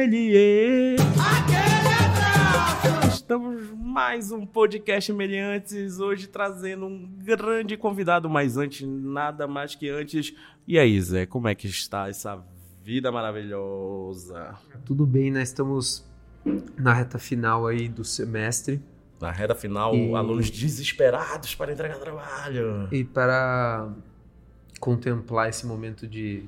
Alô, alô, Melier! Estamos mais um podcast Meliantes, hoje trazendo um grande convidado, mas antes, nada mais que antes. E aí, Zé, como é que está essa vida maravilhosa? Tudo bem, nós estamos na reta final aí do semestre. Na reta final, E- alunos desesperados para entregar trabalho. E para contemplar esse momento de,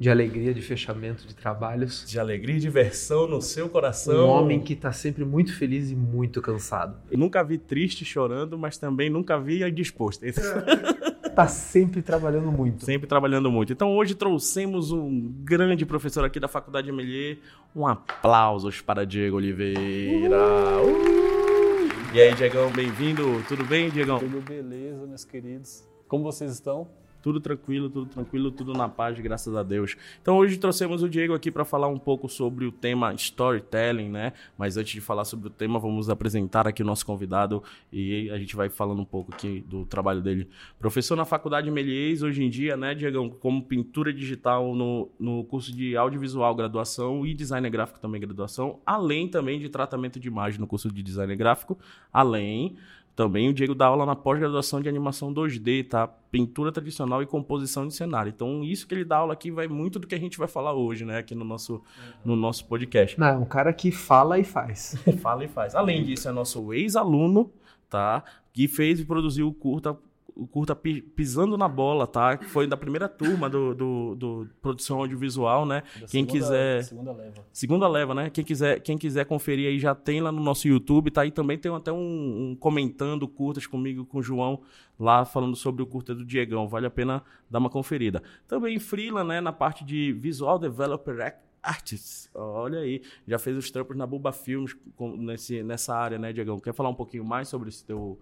de alegria, de fechamento de trabalhos, De alegria e diversão no seu um coração. homem que está sempre muito feliz e muito cansado. Eu nunca vi triste chorando, mas também nunca vi disposto. Está sempre trabalhando muito. Sempre trabalhando muito. Então hoje trouxemos um grande professor aqui da Faculdade Melier. Um aplausos para Diego Oliveira. Uh! E aí, Diegão, bem-vindo. Tudo bem, Diegão? Tudo beleza, meus queridos? Como vocês estão? Tudo tranquilo, tudo tranquilo, tudo na paz, graças a Deus. Então hoje trouxemos o Diego aqui para falar um pouco sobre o tema storytelling, né? Mas antes de falar sobre o tema, vamos apresentar aqui o nosso convidado e a gente vai falando um pouco aqui do trabalho dele. Professor na Faculdade Melies, hoje em dia, né, Diegão, como pintura digital no, no curso de audiovisual graduação e design gráfico também graduação, além também de tratamento de imagem no curso de design gráfico, além também o Diego dá aula na pós-graduação de animação 2D, tá? Pintura tradicional e composição de cenário. Então, isso que ele dá aula aqui vai muito do que a gente vai falar hoje, né? Aqui no nosso, no nosso podcast. Não, é um cara que fala e faz. Fala e faz. Além disso, é nosso ex-aluno, tá? Que fez e produziu o curta, o curta Pi- Pisando na Bola, tá? Que foi da primeira turma do, do, do produção audiovisual, né? Da Quem segunda- quiser- Segunda leva. Segunda leva, né? Quem quiser, quem quiser conferir aí já tem lá no nosso YouTube, tá? E também tem até um, um comentando curtas comigo, com o João, lá falando sobre o curta do Diegão. Vale a pena dar uma conferida. Também Freela, né? Na parte de Visual Developer Act- Artists. Olha aí, já fez os trampos na Buba Filmes nesse, nessa área, né, Diegão? Quer falar um pouquinho mais sobre esse teu,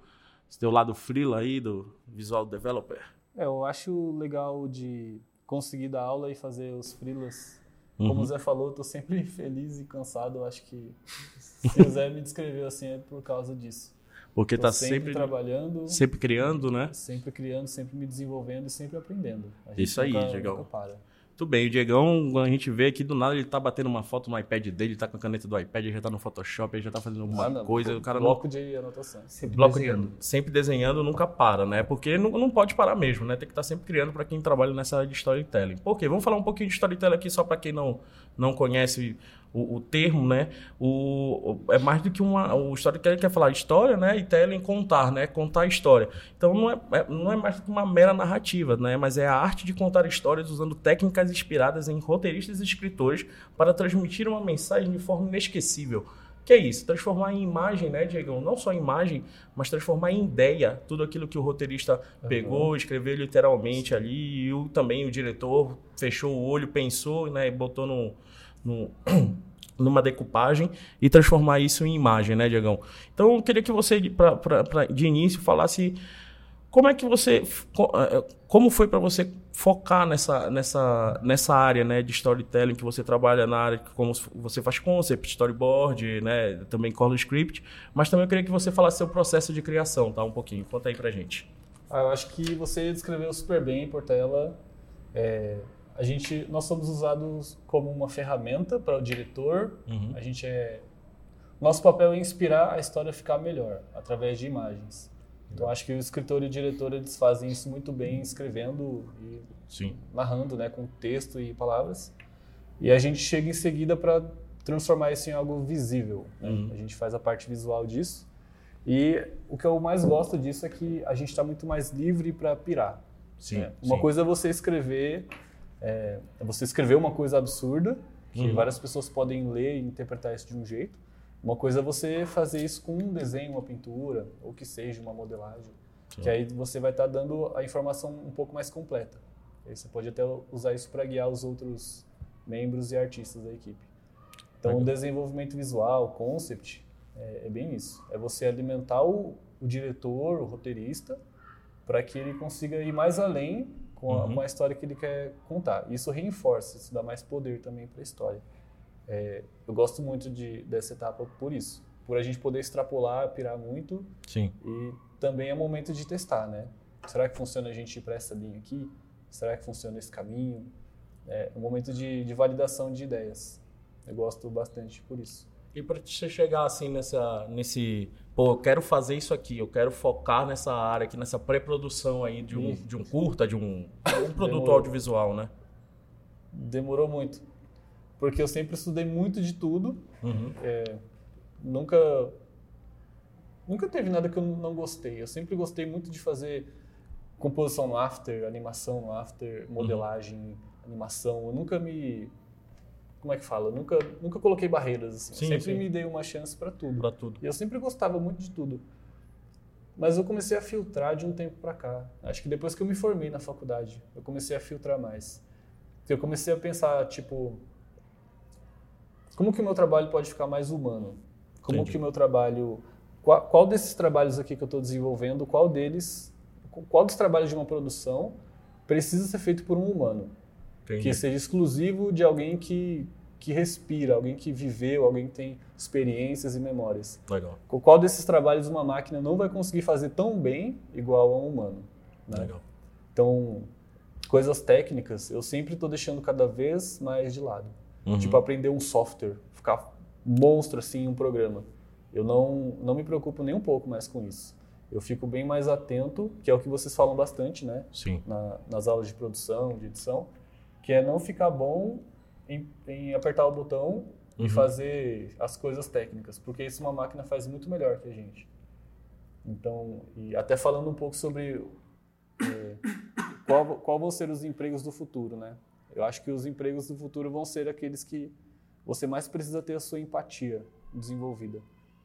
esse teu lado Freela aí, do Visual Developer? É, eu acho legal de conseguir dar aula e fazer os freelas. Uhum. Como o Zé falou, eu tô sempre feliz e cansado. Eu acho que se o Zé me descreveu assim é por causa disso. Porque Tô tá sempre, sempre, trabalhando, sempre criando, né? sempre criando, sempre me desenvolvendo e sempre aprendendo. A gente Isso aí, nunca, Diegão. nunca para. Tudo bem, o Diegão, a gente vê aqui do nada ele tá batendo uma foto no iPad dele, tá com a caneta do iPad, ele já tá no Photoshop, ele já tá fazendo alguma Nada, coisa, o cara não. bloco de anotações. Sempre Bloco desenhando. sempre desenhando, nunca para, né? Porque não, não pode parar mesmo, né? Tem que estar sempre criando para quem trabalha nessa área de storytelling. Por quê? Vamos falar um pouquinho de storytelling aqui só para quem não, não conhece o, o termo, né? O, é mais do que uma. O storytelling quer falar história, né? E telling contar, né? Contar a história. Então não é, é- não é mais do que uma mera narrativa, né? Mas é a arte de contar histórias usando técnicas inspiradas em roteiristas e escritores para transmitir uma mensagem de forma inesquecível. Que é isso? Transformar em imagem, né, Diegão? Não só em imagem, mas transformar em ideia tudo aquilo que o roteirista pegou, escreveu literalmente ali, e o, também o diretor fechou o olho, pensou, né, e botou no, numa decupagem e transformar isso em imagem, né, Diegão? Então, eu queria que você, pra, pra- pra- de início, falasse como é que você, co- eh, como foi para você focar nessa, nessa, nessa área, né, de storytelling que você trabalha na área, como você faz concept, storyboard, né, também color script, mas também eu queria que você falasse seu processo de criação, tá, um pouquinho, conta aí pra gente. Ah, eu acho que você descreveu super bem, Portela. É, a gente, nós somos usados como uma ferramenta para o diretor. Uhum. A gente é, nosso papel é inspirar a história a ficar melhor através de imagens. Então acho que o escritor e o diretor eles fazem isso muito bem, escrevendo e Sim. narrando, né, com texto e palavras. E a gente chega em seguida para transformar isso em algo visível. né? Uhum. A gente faz a parte visual disso. E o que eu mais gosto disso é que a gente está muito mais livre para pirar. Sim. né? Uma sim. coisa é você escrever, é, você escrever uma coisa absurda que Uhum. várias pessoas podem ler e interpretar isso de um jeito. Uma coisa é você fazer isso com um desenho, uma pintura, ou que seja uma modelagem, Sim. que aí você vai estar dando a informação um pouco mais completa. Aí você pode até usar isso para guiar os outros membros e artistas da equipe. Então, Legal. o desenvolvimento visual, concept, é, é bem isso. É você alimentar o, o diretor, o roteirista, para que ele consiga ir mais além com a, Uhum. com a história que ele quer contar. Isso reforça, isso dá mais poder também para a história. É, eu gosto muito de, dessa etapa por isso. Por a gente poder extrapolar, pirar muito Sim. e também é momento de testar, né? Será que funciona a gente ir para essa linha aqui? Será que funciona esse caminho? é um momento de, de validação de ideias. Eu gosto bastante por isso. E para você chegar assim nessa, nesse, pô, eu quero fazer isso aqui, eu quero focar nessa área aqui, nessa pré-produção aí de um, de um curta, de um, um produto Demorou. audiovisual, né? Demorou muito. Porque eu sempre estudei muito de tudo. Uhum. Nunca. Nunca teve nada que eu não gostei. Eu sempre gostei muito de fazer composição no after, animação no after, modelagem, animação. Eu nunca me. Como é que fala? Eu nunca, nunca coloquei barreiras. Assim. Sim, sempre sim. me dei uma chance para tudo. Pra tudo. E eu sempre gostava muito de tudo. Mas eu comecei a filtrar de um tempo para cá. Acho que depois que eu me formei na faculdade, eu comecei a filtrar mais. Eu comecei a pensar, tipo, como que o meu trabalho pode ficar mais humano? Como Entendi. que o meu trabalho, qual, qual desses trabalhos aqui que eu estou desenvolvendo, qual deles, qual dos trabalhos de uma produção precisa ser feito por um humano? Entendi. que seja exclusivo de alguém que, que respira, alguém que viveu, alguém que tem experiências e memórias. Legal, Com Qual desses trabalhos uma máquina não vai conseguir fazer tão bem igual a um humano? né? legal. Então, coisas técnicas eu sempre estou deixando cada vez mais de lado. Uhum. Tipo, aprender um software, ficar monstro assim em um programa. Eu não, não me preocupo nem um pouco mais com isso. Eu fico bem mais atento, que é o que vocês falam bastante, né? Sim. na- nas aulas de produção, de edição, que é não ficar bom em, em apertar o botão Uhum. e fazer as coisas técnicas, porque isso uma máquina faz muito melhor que a gente. Então, e até falando um pouco sobre é, qual, qual vão ser os empregos do futuro, né? Eu acho que os empregos do futuro vão ser aqueles que você mais precisa ter a sua empatia desenvolvida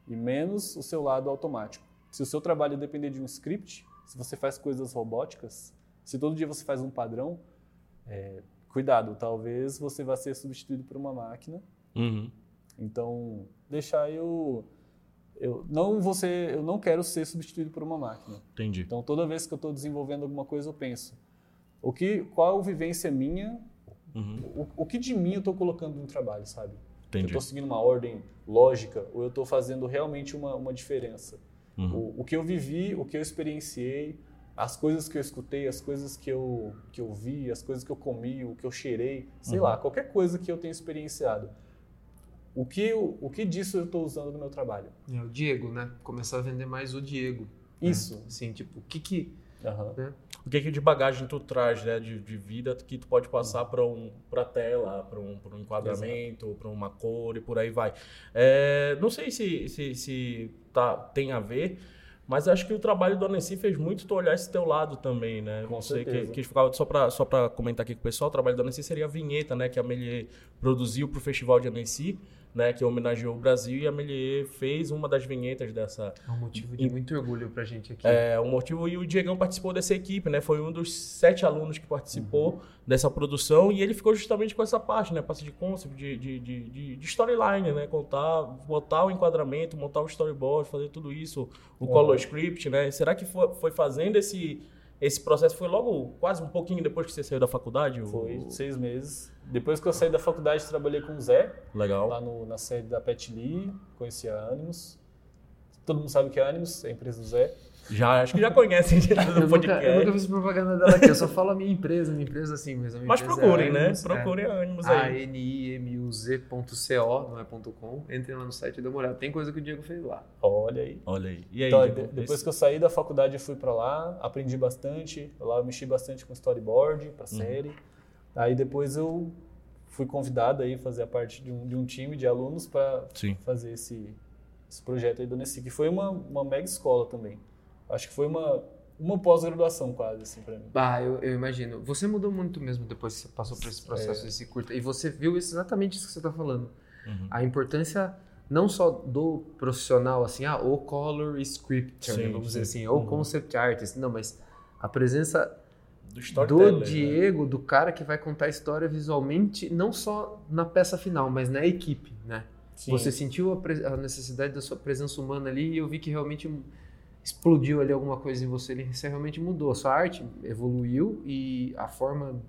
e menos o seu lado automático. Se o seu trabalho depender de um script, se você faz coisas robóticas, se todo dia você faz um padrão, é, cuidado, talvez você vá ser substituído por uma máquina. Uhum. Então, deixar eu eu não ser, eu não quero ser substituído por uma máquina. Entendi. Então, toda vez que eu estou desenvolvendo alguma coisa, eu penso: o que, qual vivência minha, Uhum. o, o que de mim eu estou colocando no trabalho, sabe? Eu Entendi. estou seguindo uma ordem lógica ou eu estou fazendo realmente uma, uma diferença? Uhum. O, o que eu vivi, o que eu experienciei, as coisas que eu escutei, as coisas que eu, que eu vi, as coisas que eu comi, o que eu cheirei, sei Uhum. lá, qualquer coisa que eu tenha experienciado. O que, eu- o que disso eu estou usando no meu trabalho? É o Diego, né? Começar a vender mais o Diego. Isso. Né? Assim, tipo, o que que... Aham. O que, que de bagagem tu traz, né, de, de vida que tu pode passar para um, para tela, para um, pra um enquadramento, para uma cor e por aí vai. É, não sei se, se, se tá, tem a ver, mas acho que o trabalho do Annecy fez muito tu olhar esse teu lado também, né? Com Você que, certeza. que ficava só para só para comentar aqui com o pessoal, o trabalho do Annecy seria a vinheta, né, que a Melier produziu para o Festival de Annecy, né, que homenageou o Brasil e a Melier fez uma das vinhetas dessa É um motivo de muito orgulho pra gente aqui. é, o motivo e o Diegão participou dessa equipe, né? Foi um dos sete alunos que participou dessa produção e ele ficou justamente com essa parte, né? Parte de concept, de, de, de, de- de storyline, né? Contar, botar o enquadramento, montar o storyboard, fazer tudo isso, o Uhum. color script, né? Será que foi, foi fazendo esse esse processo foi logo quase um pouquinho depois que você saiu da faculdade? o- Foi seis meses. Depois que eu saí da faculdade, trabalhei com o Zé, Legal. lá no- na sede da Pet Lee, conheci a Animus. Todo mundo sabe o que é Animus, é a empresa do Zé. Já acho que já conhecem do Eu nunca, podcast. eu nunca fiz propaganda dela aqui, eu só falo a minha empresa, minha empresa assim, mas a minha Mas empresa procurem, é né? Animus, Procurem a Animus É, aí. A-N-I-M-U-Z.co, não é ponto .com. Entrem lá no site e dê uma olhada. Tem coisa que o Diego fez lá. Olha aí. Olha aí. E aí, Então, Diego? de- depois que eu saí da faculdade, eu fui pra lá, aprendi bastante. Lá eu mexi bastante com storyboard pra série. Aí depois eu fui convidado aí a fazer a parte de um, de um time de alunos para Sim. fazer esse, esse projeto aí do Nessi, que foi uma, uma mega escola também. Acho que foi uma, uma pós-graduação quase, assim, pra mim. Ah, eu, eu imagino. Você mudou muito mesmo depois que você passou por esse processo, É. desse curta. E você viu exatamente isso que você está falando. Uhum. A importância não só do profissional, assim, ah, o color scripter, Sim, né, vamos dizer sim. assim, ou Uhum. concept artist. Não, mas a presença Do do né? Diego, do cara que vai contar a história visualmente, não só na peça final, mas na equipe, né? Sim. Você sentiu a, a necessidade da sua presença humana ali e eu vi que realmente explodiu ali alguma coisa em você, ele- você realmente mudou. A sua arte evoluiu e a forma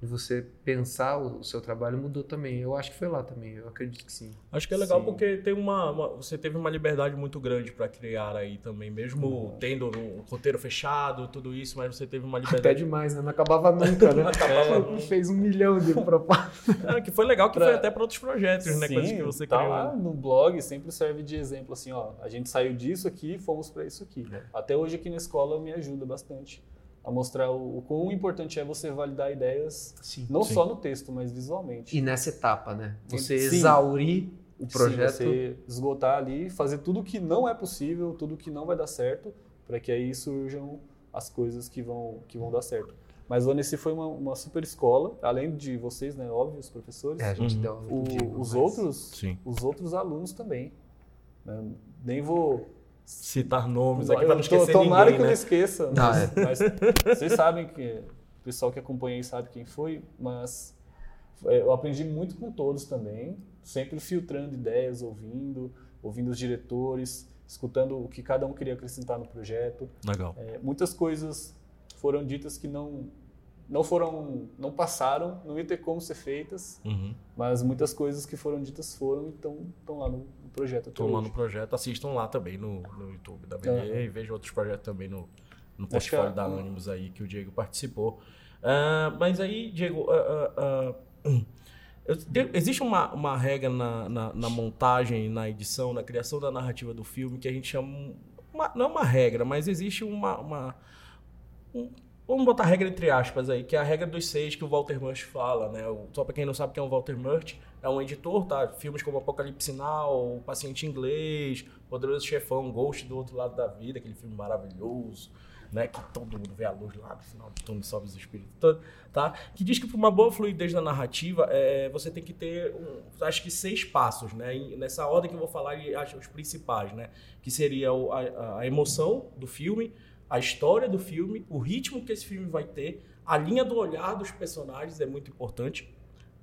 de você pensar o, seu trabalho mudou também. Eu acho que foi lá também, eu acredito que sim. Acho que é legal Sim. porque tem uma, uma- você teve uma liberdade muito grande para criar aí também, mesmo tendo um roteiro fechado, tudo isso, mas você teve uma Até liberdade. demais, né? Não acabava nunca, né? Acabava Fez um milhão de propostas. É, que foi legal que Pra- foi até para outros projetos, né? Sim, Coisas que você tá criou. lá no blog, sempre serve de exemplo assim, ó, a gente saiu disso aqui e fomos para isso aqui. É. Até hoje aqui na escola me ajuda bastante a mostrar o, o quão importante é você validar ideias, Sim. não Sim. só no texto, mas visualmente. E nessa etapa, né? Você Sim. exaurir o Sim, projeto. você esgotar ali, fazer tudo que não é possível, tudo que não vai dar certo, para que aí surjam as coisas que vão, que vão dar certo. Mas o Annecy foi uma, uma super escola, além de vocês, né, óbvio, os professores, É, a gente Uhum. deu o- digo, os mas- outros, Sim. os outros alunos também. né? Nem vou Citar nomes aqui eu para não esquecer tomara ninguém, que eu né? não esqueça. Ah, Mas, mas vocês sabem que o pessoal que acompanha aí sabe quem foi, mas é, eu aprendi muito com todos também, sempre filtrando ideias, ouvindo, ouvindo os diretores, escutando o que cada um queria acrescentar no projeto. Legal. É, muitas coisas foram ditas que não não foram, não passaram, não ia ter como ser feitas, Uhum. mas muitas coisas que foram ditas foram e estão lá no, no projeto. Estão lá no projeto, assistam lá também no, no YouTube da BD Aham. e vejam outros projetos também no, no portfólio que da Anonymous aí que o Diego participou. Ah, mas aí, Diego, eu- tem- existe uma, uma regra na, na, na montagem, na edição, na criação da narrativa do filme que a gente chama. uma- não é uma regra, mas existe uma. uma- um- vamos botar a regra entre aspas aí, que é a regra dos seis que o Walter Murch fala, né? Só pra quem não sabe quem é o Walter Murch, é um editor, tá? Filmes como Apocalipse Now, O Paciente Inglês, Poderoso Chefão, Ghost do Outro Lado da Vida, aquele filme maravilhoso, né? Que todo mundo vê a luz lá no final do túnel, sobe os espíritos, todo, tá? Que diz que para uma boa fluidez na narrativa, é, você tem que ter, um, acho que seis passos, né? E nessa ordem que eu vou falar, acho os principais, né? Que seria a, a emoção do filme, a história do filme, o ritmo que esse filme vai ter, a linha do olhar dos personagens é muito importante,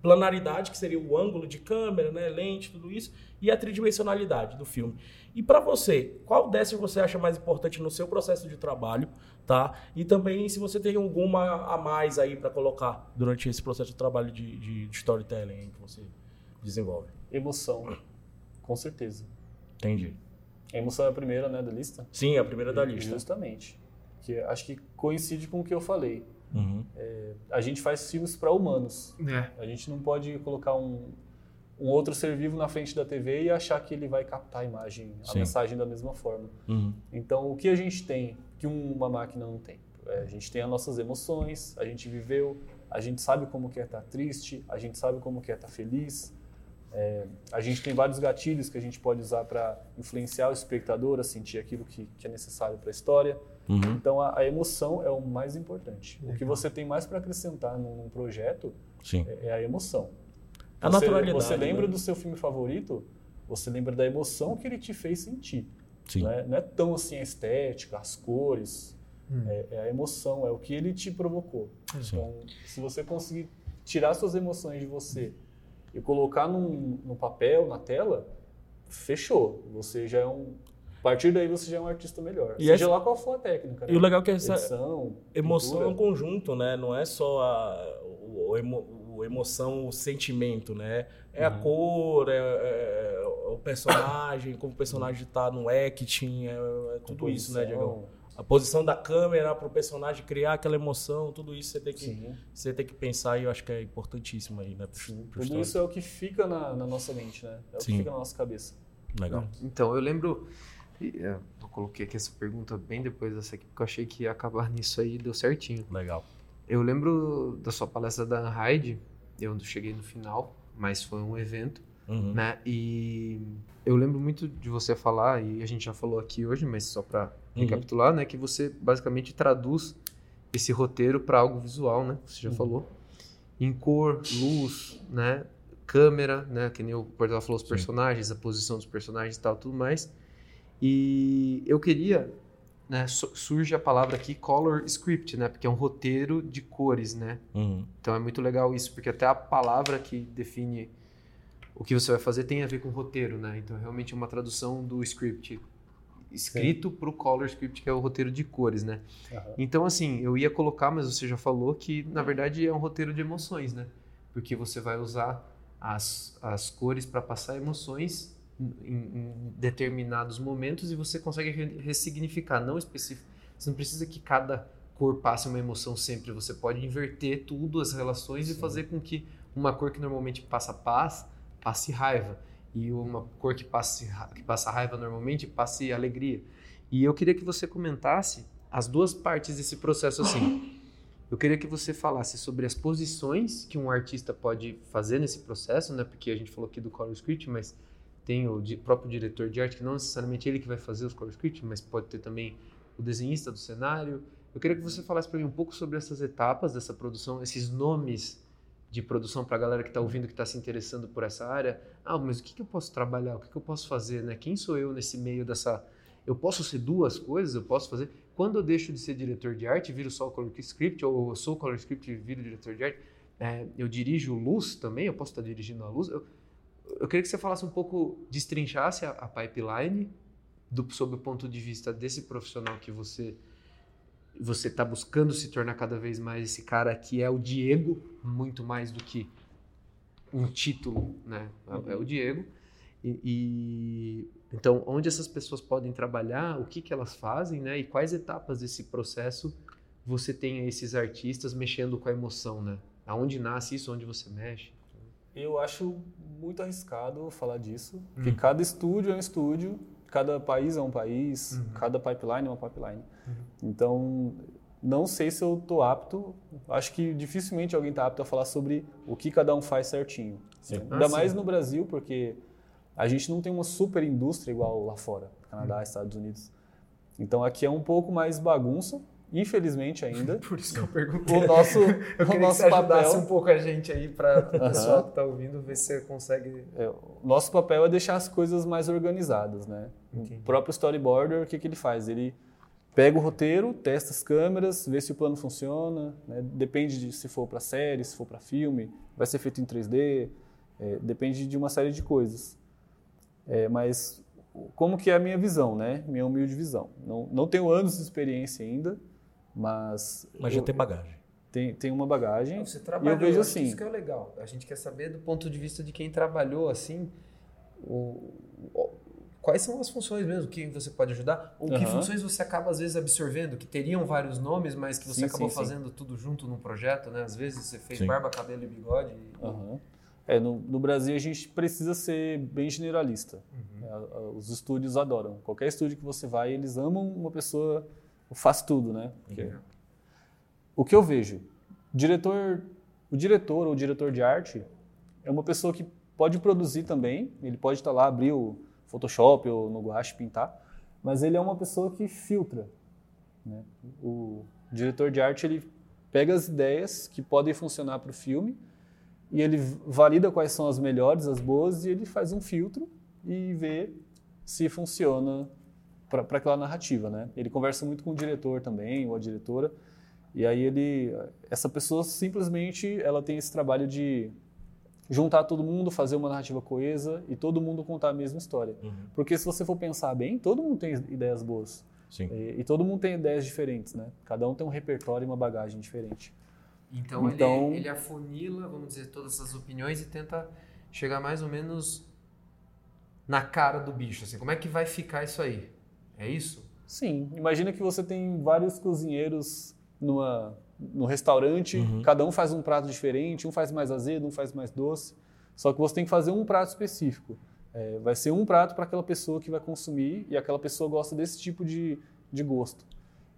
planaridade, que seria o ângulo de câmera, né, lente, tudo isso, e a tridimensionalidade do filme. E para você, qual dessas você acha mais importante no seu processo de trabalho, tá? E também se você tem alguma a mais aí para colocar durante esse processo de trabalho de, de- de storytelling que você desenvolve. Emoção, com certeza. Entendi. A emoção é a primeira, né, da lista? Sim, a primeira da lista. Justamente. Que acho que coincide com o que eu falei. Uhum. A gente faz filmes para humanos. É. A gente não pode colocar um, um outro ser vivo na frente da TV e achar que ele vai captar a imagem, a Sim. mensagem da mesma forma. Uhum. Então, o que a gente tem que uma máquina não tem? É, a gente tem as nossas emoções, a gente viveu, a gente sabe como que é estar triste, a gente sabe como que é estar feliz. É, a gente tem vários gatilhos que a gente pode usar para influenciar o espectador a sentir aquilo que, que é necessário para a história. Uhum. Então, a, a emoção é o mais importante. O que Legal. você tem mais para acrescentar num, num projeto Sim. é, é a emoção. A Você- naturalidade. Você lembra né? do seu filme favorito, você lembra da emoção que ele te fez sentir. Sim. Não é, não é tão assim a estética, as cores, Hum. é, é a emoção, é o que ele te provocou. Sim. Então, se você conseguir tirar suas emoções de você e colocar num, no papel, na tela, fechou. Você já é um. A partir daí você já é um artista melhor. E Seja essa- lá qual for a técnica. Né? E o legal é que essa Edição, emoção é um pintura. conjunto, né? Não é só a o, emo- o emoção, o sentimento, né? É a Uhum. cor, é, é o personagem, como o personagem tá no acting, é, é tudo isso, né, composição. Diego? A posição da câmera para o personagem criar aquela emoção, tudo isso você tem que, Sim. você tem que pensar e eu acho que é importantíssimo aí, né? pro- Sim, pro tudo isso é o que fica na, na nossa mente, né? É o Sim. que fica na nossa cabeça. Legal. Então, eu lembro. e, é, Eu coloquei aqui essa pergunta bem depois dessa aqui, porque eu achei que ia acabar nisso aí e deu certinho. Legal. Eu lembro da sua palestra da Hyde, eu não cheguei no final, mas foi um evento, Uhum. né? E eu lembro muito de você falar, e a gente já falou aqui hoje, mas só para Uhum. recapitular, né? Que você basicamente traduz esse roteiro para algo visual, né? Você já Uhum. falou. Em cor, luz, né? Câmera, né? Que nem o Portal falou, os Sim. personagens, a posição dos personagens e tal, tudo mais. E eu queria, né? su- Surge a palavra aqui color script, né? Porque é um roteiro de cores, né? Uhum. Então é muito legal isso, porque até a palavra que define o que você vai fazer tem a ver com roteiro, né? Então realmente é uma tradução do script. escrito para o Color Script, que é o roteiro de cores, né? Aham. Então, assim, eu ia colocar, mas você já falou que, na verdade, é um roteiro de emoções, né? Porque você vai usar as, as cores para passar emoções em, em determinados momentos e você consegue re- ressignificar, não específico. Você não precisa que cada cor passe uma emoção sempre. Você pode inverter tudo, as relações, e Sim. fazer com que uma cor que normalmente passa paz, passe raiva. E uma cor que, passe, que passa raiva normalmente, passe alegria. E eu queria que você comentasse as duas partes desse processo assim. Eu queria que você falasse sobre as posições que um artista pode fazer nesse processo, né? Porque a gente falou aqui do color script, mas tem o próprio diretor de arte, que não necessariamente ele que vai fazer os color script, mas pode ter também o desenhista do cenário. Eu queria que você falasse para mim um pouco sobre essas etapas dessa produção, esses nomes de produção para a galera que está ouvindo, que está se interessando por essa área. Ah, mas o que, que eu posso trabalhar? O que, que eu posso fazer? Né? Quem sou eu nesse meio dessa... Eu posso ser duas coisas? Eu posso fazer... Quando eu deixo de ser diretor de arte, viro só o color script, ou eu sou color script e viro diretor de arte, é, eu dirijo luz também, eu posso estar dirigindo a luz. Eu, eu queria que você falasse um pouco, destrinchasse a, a pipeline do, sob o ponto de vista desse profissional que você você está buscando se tornar cada vez mais esse cara que é o Diego, muito mais do que um título, né? É, é o Diego. E, e- então, onde essas pessoas podem trabalhar, o que, que elas fazem, né? E quais etapas desse processo você tem esses artistas mexendo com a emoção, né? Aonde nasce isso, onde você mexe? Eu acho muito arriscado falar disso, Hum. porque cada estúdio é um estúdio, cada país é um país, Uhum. cada pipeline é uma pipeline. Então, não sei se eu tô apto, acho que dificilmente alguém tá apto a falar sobre o que cada um faz certinho. Sim. Ainda Ah, mais sim. no Brasil, porque a gente não tem uma super indústria igual lá fora, Canadá, Uhum. Estados Unidos. Então aqui é um pouco mais bagunça, infelizmente ainda. Por isso que eu perguntei. O nosso, Eu o queria que nosso você ajudasse papel um pouco a gente aí para o pessoal que está ouvindo ver se você consegue. É, o nosso papel é deixar as coisas mais organizadas, né? Entendi. O próprio storyboarder, o que, que ele faz? Ele pega o roteiro, testa as câmeras, vê se o plano funciona, né? depende de se for para série, se for para filme, vai ser feito em 3D, é, depende de uma série de coisas. É, mas como que é a minha visão, né? Minha humilde visão. Não, não tenho anos de experiência ainda, mas, Mas já eu- tem bagagem. tem, tem uma bagagem. Você e trabalhou, eu vejo assim, Isso que é legal. A gente quer saber do ponto de vista de quem trabalhou assim, o- o- quais são as funções mesmo que você pode ajudar, ou que Aham. funções você acaba às vezes absorvendo, que teriam vários nomes, mas que você Sim, acabou sim, sim. fazendo tudo junto num projeto, né? Às vezes você fez Sim. barba, cabelo e bigode. e- Aham. É, no, no Brasil a gente precisa ser bem generalista. Uhum. É, os estúdios adoram. Qualquer estúdio que você vai, eles amam uma pessoa que faz tudo, né? Porque- Uhum. O que eu vejo, diretor, o diretor ou diretor de arte é uma pessoa que pode produzir também. Ele pode estar lá, abrir o Photoshop ou no Guache pintar, mas ele é uma pessoa que filtra. né? O diretor de arte ele pega as ideias que podem funcionar para o filme e ele valida quais são as melhores, as boas, e ele faz um filtro e vê se funciona para aquela narrativa, né? Ele conversa muito com o diretor também, ou a diretora, e aí ele, essa pessoa simplesmente, ela tem esse trabalho de juntar todo mundo, fazer uma narrativa coesa e todo mundo contar a mesma história. Uhum. Porque se você for pensar bem, todo mundo tem ideias boas Sim. e, e todo mundo tem ideias diferentes, né? Cada um tem um repertório e uma bagagem diferente. Então, Então- Ele, ele afunila, vamos dizer, todas essas opiniões e tenta chegar mais ou menos na cara do bicho. Assim, como é que vai ficar isso aí? É isso? Sim, imagina que você tem vários cozinheiros numa, no restaurante, Uhum. cada um faz um prato diferente, um faz mais azedo, um faz mais doce, só que você tem que fazer um prato específico. É, vai ser um prato para aquela pessoa que vai consumir e aquela pessoa gosta desse tipo de, de gosto.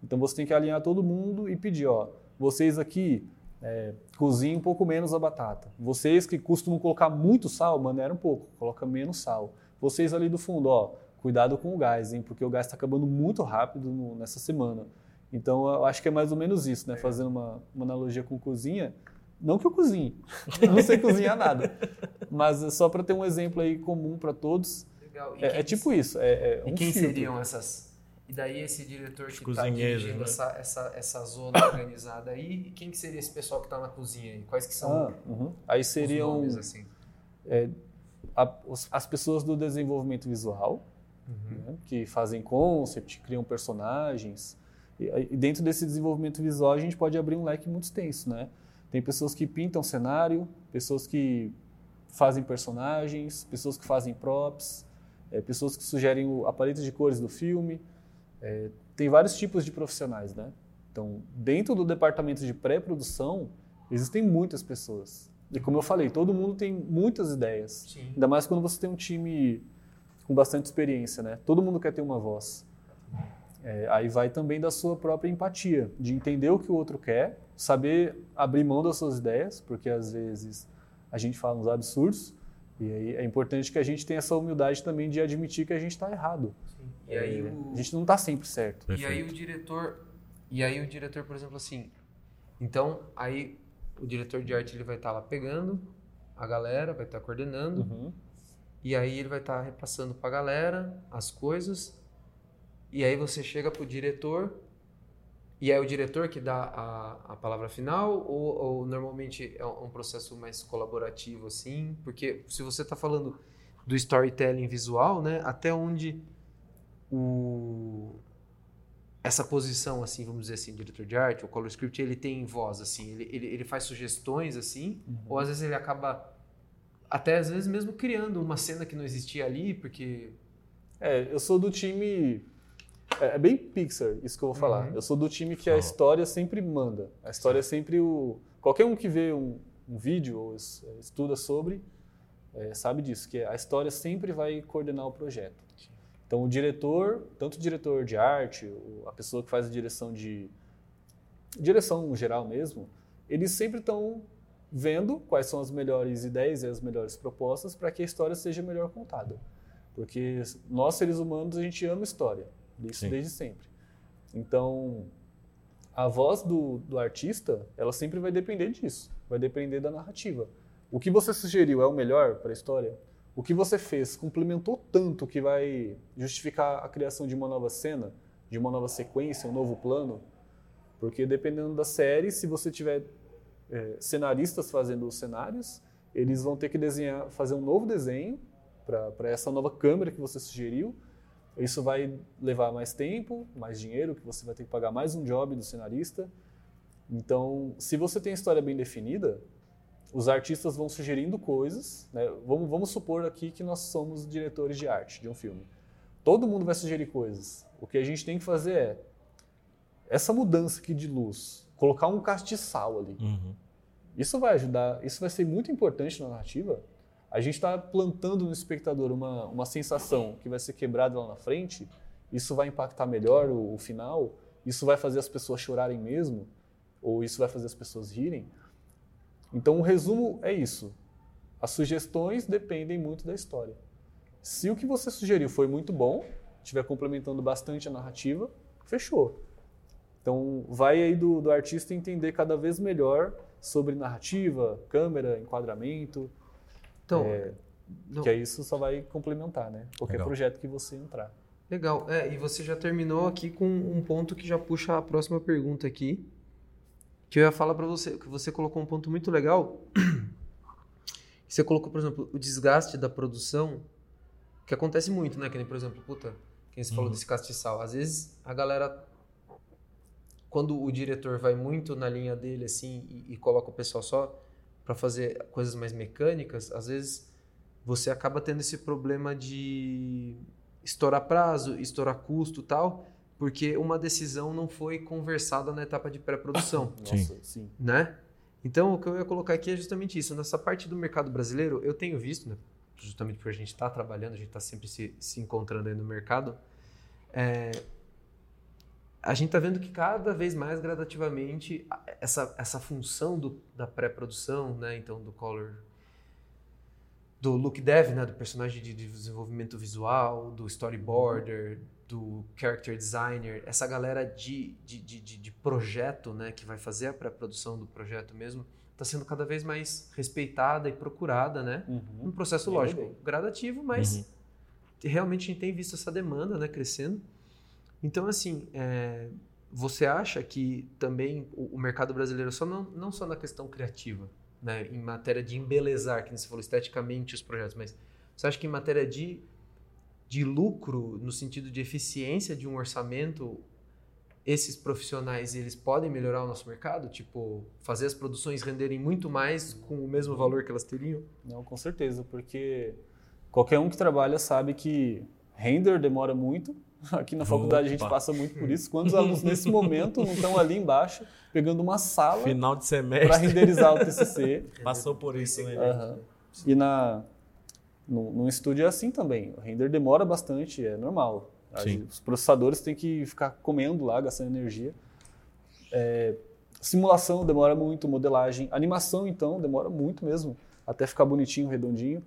Então você tem que alinhar todo mundo e pedir, ó, vocês aqui é, cozinhem um pouco menos a batata. Vocês que costumam colocar muito sal, maneira um pouco, coloca menos sal. Vocês ali do fundo, ó, cuidado com o gás, hein, porque o gás está acabando muito rápido no- nessa semana. Então eu acho que é mais ou menos isso, né? Fazendo uma, uma analogia com cozinha. Não que eu cozinhe, eu não sei cozinhar nada, mas é só para ter um exemplo aí comum para todos. Legal. É, é tipo isso, é, é E um quem filtro. seriam essas? E daí esse diretor Os que está dirigindo né? essa, essa, essa zona organizada aí, e quem que seria esse pessoal que está na cozinha aí? Quais que são Ah, uhum. Aí os seriam nomes, assim? a- os- as pessoas do desenvolvimento visual, né? que fazem concept, criam personagens. E, dentro desse desenvolvimento visual a gente pode abrir um leque muito extenso, né? Tem pessoas que pintam cenário, pessoas que fazem personagens, pessoas que fazem props, é, pessoas que sugerem o, a paleta de cores do filme. É, tem vários tipos de profissionais, né? Então, dentro do departamento de pré-produção, existem muitas pessoas. E como eu falei, todo mundo tem muitas ideias. Sim. Ainda mais quando você tem um time com bastante experiência, né? Todo mundo quer ter uma voz. É, aí vai também da sua própria empatia, de entender o que o outro quer, saber abrir mão das suas ideias, porque às vezes a gente fala uns absurdos, e aí é importante que a gente tenha essa humildade também de admitir que a gente está errado. Sim. E aí É, o... A gente não está sempre certo. E aí o diretor, e aí o diretor, por exemplo, assim, então aí o diretor de arte ele vai estar lá pegando a galera, vai estar coordenando, Uhum. e aí ele vai estar repassando para a galera as coisas, e aí você chega pro diretor, e é o diretor que dá a, a palavra final, ou, ou normalmente é um processo mais colaborativo assim, porque se você está falando do storytelling visual, né, até onde o essa posição assim, vamos dizer assim, diretor de arte, o color script, ele tem voz assim, ele, ele, ele faz sugestões assim, ou às vezes ele acaba até às vezes mesmo criando uma cena que não existia ali, porque É, eu sou do time. É, é bem Pixar, isso que eu vou falar. Uhum. Eu sou do time que a história sempre manda. A história é sempre o. Qualquer um que vê um, um vídeo ou es- estuda sobre é, sabe disso, que a história sempre vai coordenar o projeto. Então, o diretor, tanto o diretor de arte, a pessoa que faz a direção de. direção geral mesmo, eles sempre estão vendo quais são as melhores ideias e as melhores propostas para que a história seja melhor contada. Porque nós, seres humanos, a gente ama história. Isso desde sempre. Então, a voz do, do artista, ela sempre vai depender disso. Vai depender da narrativa. O que você sugeriu é o melhor para a história? O que você fez complementou tanto que vai justificar a criação de uma nova cena, de uma nova sequência, um novo plano? Porque dependendo da série, se você tiver é, cenaristas fazendo os cenários, eles vão ter que desenhar, fazer um novo desenho para essa nova câmera que você sugeriu. Isso vai levar mais tempo, mais dinheiro, que você vai ter que pagar mais um job do cenarista. Então, se você tem a história bem definida, os artistas vão sugerindo coisas. Né? Vamos, vamos supor aqui que nós somos diretores de arte de um filme. Todo mundo vai sugerir coisas. O que a gente tem que fazer é essa mudança aqui de luz, colocar um castiçal ali. Uhum. Isso vai ajudar, isso vai ser muito importante na narrativa. A gente está plantando no espectador uma, uma sensação que vai ser quebrada lá na frente. Isso vai impactar melhor o, o final. Isso vai fazer as pessoas chorarem mesmo, ou isso vai fazer as pessoas rirem. Então, o resumo é isso. As sugestões dependem muito da história. Se o que você sugeriu foi muito bom, estiver complementando bastante a narrativa, fechou. Então, vai aí do, do artista entender cada vez melhor sobre narrativa, câmera, enquadramento, então É, não- que aí isso só vai complementar, né? Qualquer Legal. projeto que você entrar. Legal. É, e você já terminou aqui com um ponto que já puxa a próxima pergunta aqui. Que eu ia falar pra você, que você colocou um ponto muito legal. Você colocou, por exemplo, o desgaste da produção, que acontece muito, né? Que nem, por exemplo, puta, quem você falou Uhum. desse castiçal. Às vezes a galera, quando o diretor vai muito na linha dele, assim, e, e coloca o pessoal só pra fazer coisas mais mecânicas, às vezes você acaba tendo esse problema de estourar prazo, estourar custo e tal, porque uma decisão não foi conversada na etapa de pré-produção, Sim. Nossa, sim. né? Então, o que eu ia colocar aqui é justamente isso. Nessa parte do mercado brasileiro, eu tenho visto, né, justamente porque a gente está trabalhando, a gente está sempre se, se encontrando aí no mercado, é, a gente está vendo que cada vez mais gradativamente essa, essa função do- da pré-produção, né, então do color, do look dev, né, do personagem de, de desenvolvimento visual, do storyboarder, do character designer, essa galera de, de, de, de, projeto, né, que vai fazer a pré-produção do projeto mesmo, está sendo cada vez mais respeitada e procurada, né? Um Uhum. processo Bem, lógico, bem. gradativo, mas Uhum. realmente a gente tem visto essa demanda, né, crescendo. Então, assim, é, você acha que também o, o mercado brasileiro, só não, não só na questão criativa, né, em matéria de embelezar, que você falou esteticamente os projetos, mas você acha que em matéria de de lucro, no sentido de eficiência de um orçamento, esses profissionais eles podem melhorar o nosso mercado? Tipo, fazer as produções renderem muito mais com o mesmo valor que elas teriam? Não, com certeza, porque qualquer um que trabalha sabe que render demora muito. Aqui na faculdade a gente passa muito por isso. Quantos alunos nesse momento não estão ali embaixo pegando uma sala Final de para semestre. renderizar o TCC? Passou por isso, né? Aham. E na, no, no estúdio é assim também. O render demora bastante, é normal. Sim. Os processadores têm que ficar comendo lá, gastando energia. É, simulação demora muito, modelagem. Animação, então, demora muito mesmo, até ficar bonitinho, redondinho.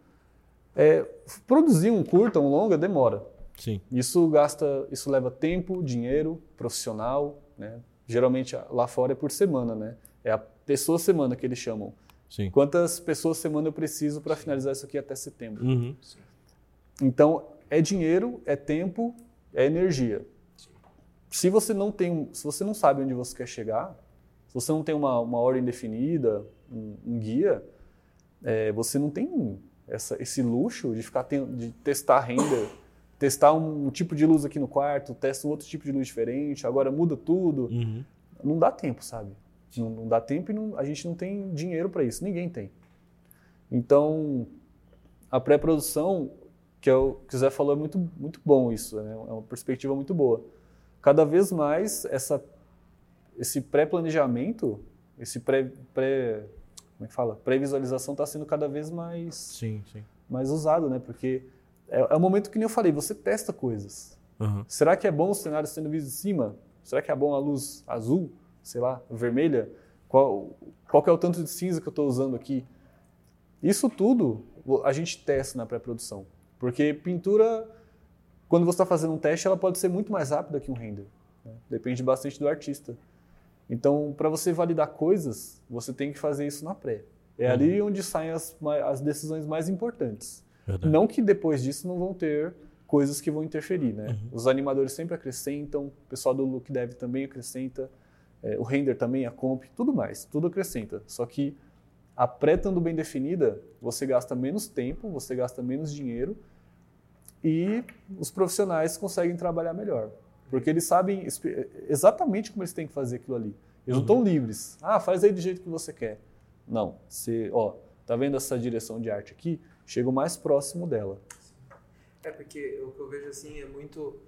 É, produzir um curta, um longa, demora. Sim. Isso gasta, isso leva tempo, dinheiro, profissional, né? Geralmente lá fora é por semana, né? É a pessoa semana que eles chamam. Sim. Quantas pessoas semana eu preciso para finalizar isso aqui até setembro? Uhum. Então, é dinheiro, é tempo, é energia. Se você não tem, se você não sabe onde você quer chegar, se você não tem uma, uma ordem definida, um, um guia, é, você não tem essa- esse luxo de ficar ten- de testar render, testar um tipo de luz aqui no quarto, testa um outro tipo de luz diferente, agora muda tudo. Uhum. Não dá tempo, sabe? Não, não dá tempo e não- a gente não tem dinheiro para isso. Ninguém tem. Então, a pré-produção, que, é o, que o Zé falou, é muito, muito bom isso. né? É uma perspectiva muito boa. Cada vez mais, essa, esse pré-planejamento, esse pré, pré... Como é que fala? Pré-visualização está sendo cada vez mais Sim, sim. mais usado, né? Porque é, é o momento que nem eu falei, você testa coisas. Uhum. Será que é bom o cenário sendo visto de cima? Será que é bom a luz azul, sei lá, vermelha? Qual, qual é o tanto de cinza que eu estou usando aqui? Isso tudo a gente testa na pré-produção. Porque pintura, quando você está fazendo um teste, ela pode ser muito mais rápida que um render. né? Depende bastante do artista. Então, para você validar coisas, você tem que fazer isso na pré. É ali onde saem as, as decisões mais importantes. Verdade. Não que depois disso não vão ter coisas que vão interferir, né? Os animadores sempre acrescentam, o pessoal do look dev também acrescenta, é, o render também, a comp, tudo mais, tudo acrescenta. Só que a pré estando bem definida, você gasta menos tempo, você gasta menos dinheiro e os profissionais conseguem trabalhar melhor. Porque eles sabem exatamente como eles têm que fazer aquilo ali. Eles não estão livres. Ah, faz aí do jeito que você quer. Não. Você, ó, tá vendo essa direção de arte aqui? Chega o mais próximo dela. É porque o que eu vejo assim é muito.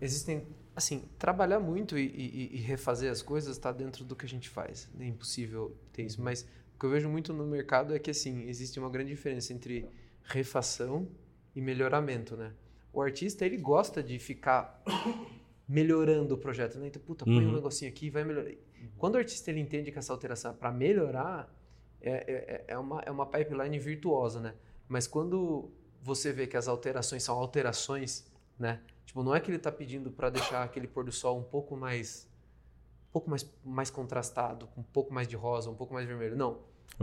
Existem. Assim, trabalhar muito e, e- e refazer as coisas está dentro do que a gente faz. É impossível ter isso. Mas o que eu vejo muito no mercado é que, assim, existe uma grande diferença entre refação e melhoramento, né? O artista, ele gosta de ficar melhorando o projeto, né? Então, puta, põe um Uhum. negocinho aqui vai melhorar. Quando o artista ele entende que essa alteração é para melhorar, é, é, é, uma, é uma pipeline virtuosa, né? Mas quando você vê que as alterações são alterações, né? Tipo, não é que ele está pedindo para deixar aquele pôr do sol um pouco mais um pouco mais, mais contrastado, um pouco mais de rosa, um pouco mais vermelho. Não.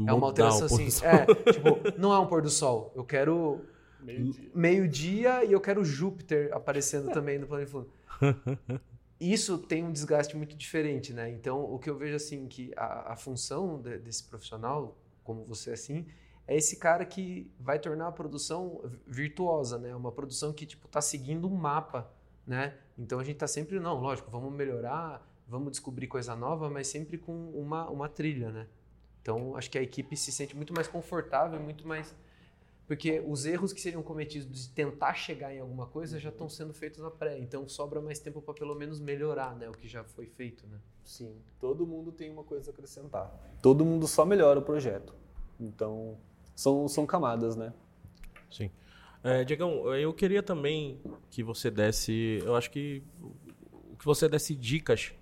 É uma alteração assim. É, tipo, não é um pôr do sol. Eu quero Meio-dia. meio-dia e eu quero Júpiter aparecendo também no plano de fundo. Isso tem um desgaste muito diferente, né? Então, o que eu vejo assim que a, a função de- desse profissional, como você assim, é esse cara que vai tornar a produção virtuosa, né? Uma produção que tipo tá seguindo um mapa, né? Então a gente tá sempre não, lógico, vamos melhorar, vamos descobrir coisa nova, mas sempre com uma uma trilha, né? Então, acho que a equipe se sente muito mais confortável, muito mais porque os erros que seriam cometidos de tentar chegar em alguma coisa já estão sendo feitos na pré. Então sobra mais tempo para pelo menos melhorar né, o que já foi feito. Né? Sim, todo mundo tem uma coisa a acrescentar. Todo mundo só melhora o projeto. Então, são, são camadas, né? Sim. É, Diegão, eu queria também que você desse, eu acho que que você desse dicas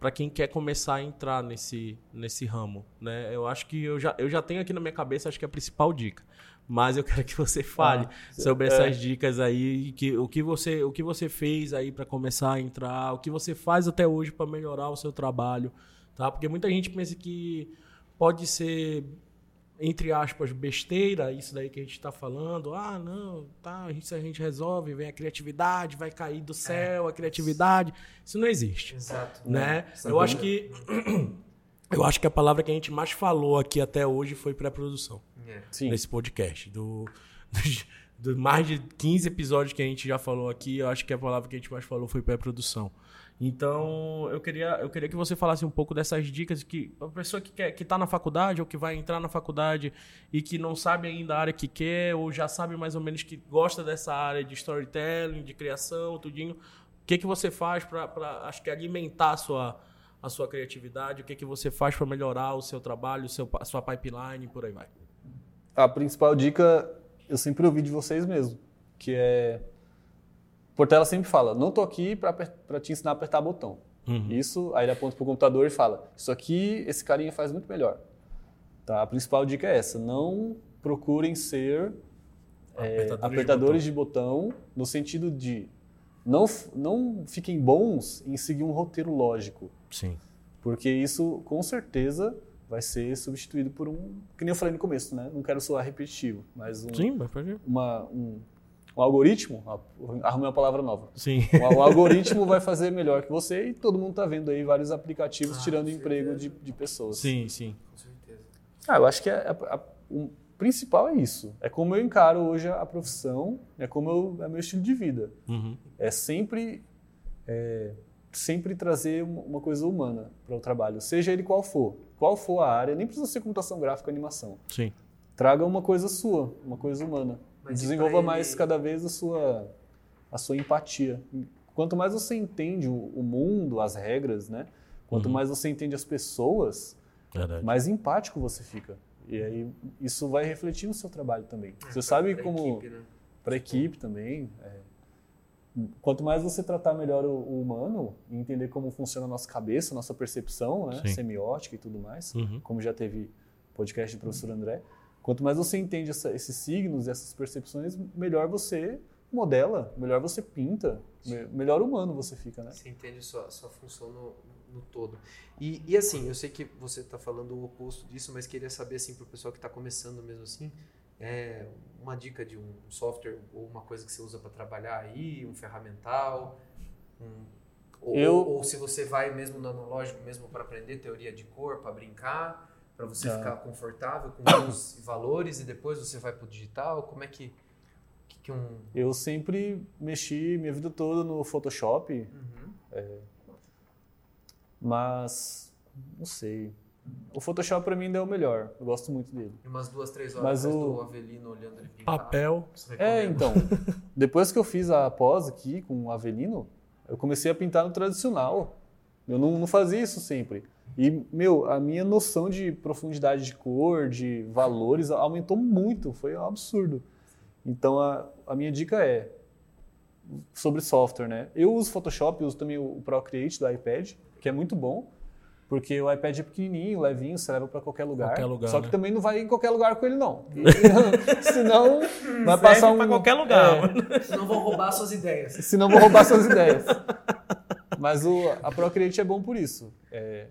para quem quer começar a entrar nesse, nesse ramo, né? Eu acho que eu já, eu já tenho aqui na minha cabeça, acho que é a principal dica. Mas eu quero que você fale sobre é. essas dicas aí, que, o, que você, o que você fez aí para começar a entrar, o que você faz até hoje para melhorar o seu trabalho, tá? Porque muita gente pensa que pode ser entre aspas, besteira, isso daí que a gente está falando. Ah, não, tá, isso a gente resolve, vem a criatividade, vai cair do céu a criatividade. Isso não existe, Exato. né? Eu acho que eu acho que a palavra que a gente mais falou aqui até hoje foi pré-produção É. Sim. nesse podcast do de mais de 15 episódios que a gente já falou aqui, eu acho que a palavra que a gente mais falou foi pré-produção. Então, eu queria, eu queria que você falasse um pouco dessas dicas que a pessoa que quer que está na faculdade ou que vai entrar na faculdade e que não sabe ainda a área que quer ou já sabe mais ou menos que gosta dessa área de storytelling, de criação, tudinho. O que que você faz para acho que alimentar a sua a sua criatividade? O que que você faz para melhorar o seu trabalho, o seu, a sua pipeline, por aí vai? A principal dica eu sempre ouvi de vocês mesmo, que é Portela sempre fala, não tô aqui para te ensinar a apertar botão. Uhum. Isso, aí ele aponta pro computador e fala, isso aqui esse carinha faz muito melhor. Tá? A principal dica é essa, não procurem ser é, apertadores, apertadores de, botão. de, botão. no sentido de não, não fiquem bons em seguir um roteiro lógico. Sim. Porque isso, com certeza, vai ser substituído por um, que nem eu falei no começo, né? Não quero soar repetitivo, mas um, Sim, uma, um um algoritmo, arrumei uma palavra nova. Sim. Um, um algoritmo vai fazer melhor que você e todo mundo está vendo aí vários aplicativos ah, tirando emprego de, de, pessoas. Sim, sim. Com certeza. Ah, eu acho que é, é, o principal é isso. É como eu encaro hoje a profissão, é como eu, é meu estilo de vida. Uhum. É sempre, é, sempre trazer uma coisa humana para o trabalho, seja ele qual for. Qual for a área, nem precisa ser computação gráfica ou animação. Sim. Traga uma coisa sua, uma coisa humana. Mas Desenvolva ele... mais cada vez a sua, a sua empatia. Quanto mais você entende o, o mundo, as regras, né? Quanto uhum. mais você entende as pessoas, Verdade. mais empático você fica. E aí isso vai refletir no seu trabalho também. É, você pra, sabe pra como equipe, né? para a equipe também. É, quanto mais você tratar melhor o, o, humano entender como funciona a nossa cabeça, a nossa percepção, né? semiótica e tudo mais, uhum. como já teve podcast do professor André, Quanto mais você entende essa, esses signos, essas percepções, melhor você modela, melhor você pinta, me, melhor humano você fica, né? Você entende sua, sua função no, no todo. E, e, assim, eu sei que você está falando o oposto disso, mas queria saber, assim, para o pessoal que está começando mesmo assim, é, uma dica de um software ou uma coisa que você usa para trabalhar aí, um ferramental, um, ou, eu... ou, ou se você vai mesmo no analógico mesmo para aprender teoria de cor, para brincar, para você tá. ficar confortável com os valores e depois você vai para o digital? Como é que, que, que, um... Eu sempre mexi minha vida toda no Photoshop, uhum. é, mas não sei. O Photoshop para mim ainda é o melhor. Eu gosto muito dele. E umas duas, três horas mas o... do Avelino olhando ele pintar. Papel. É, então. depois que eu fiz a pós aqui com o Avelino, eu comecei a pintar no tradicional. Eu não, não fazia isso sempre. E, meu, a minha noção de profundidade de cor, de valores, aumentou muito, foi um absurdo. Então, a, a minha dica é sobre software, né? Eu uso Photoshop, uso também o Procreate do iPad, que é muito bom, porque o iPad é pequenininho, levinho, você leva para qualquer lugar. Qualquer lugar. Só que né? também não vai em qualquer lugar com ele, não. Senão vai passar um. para qualquer lugar. É, senão vão roubar suas ideias. Senão vão roubar suas ideias. Mas o, a Procreate é bom por isso. É,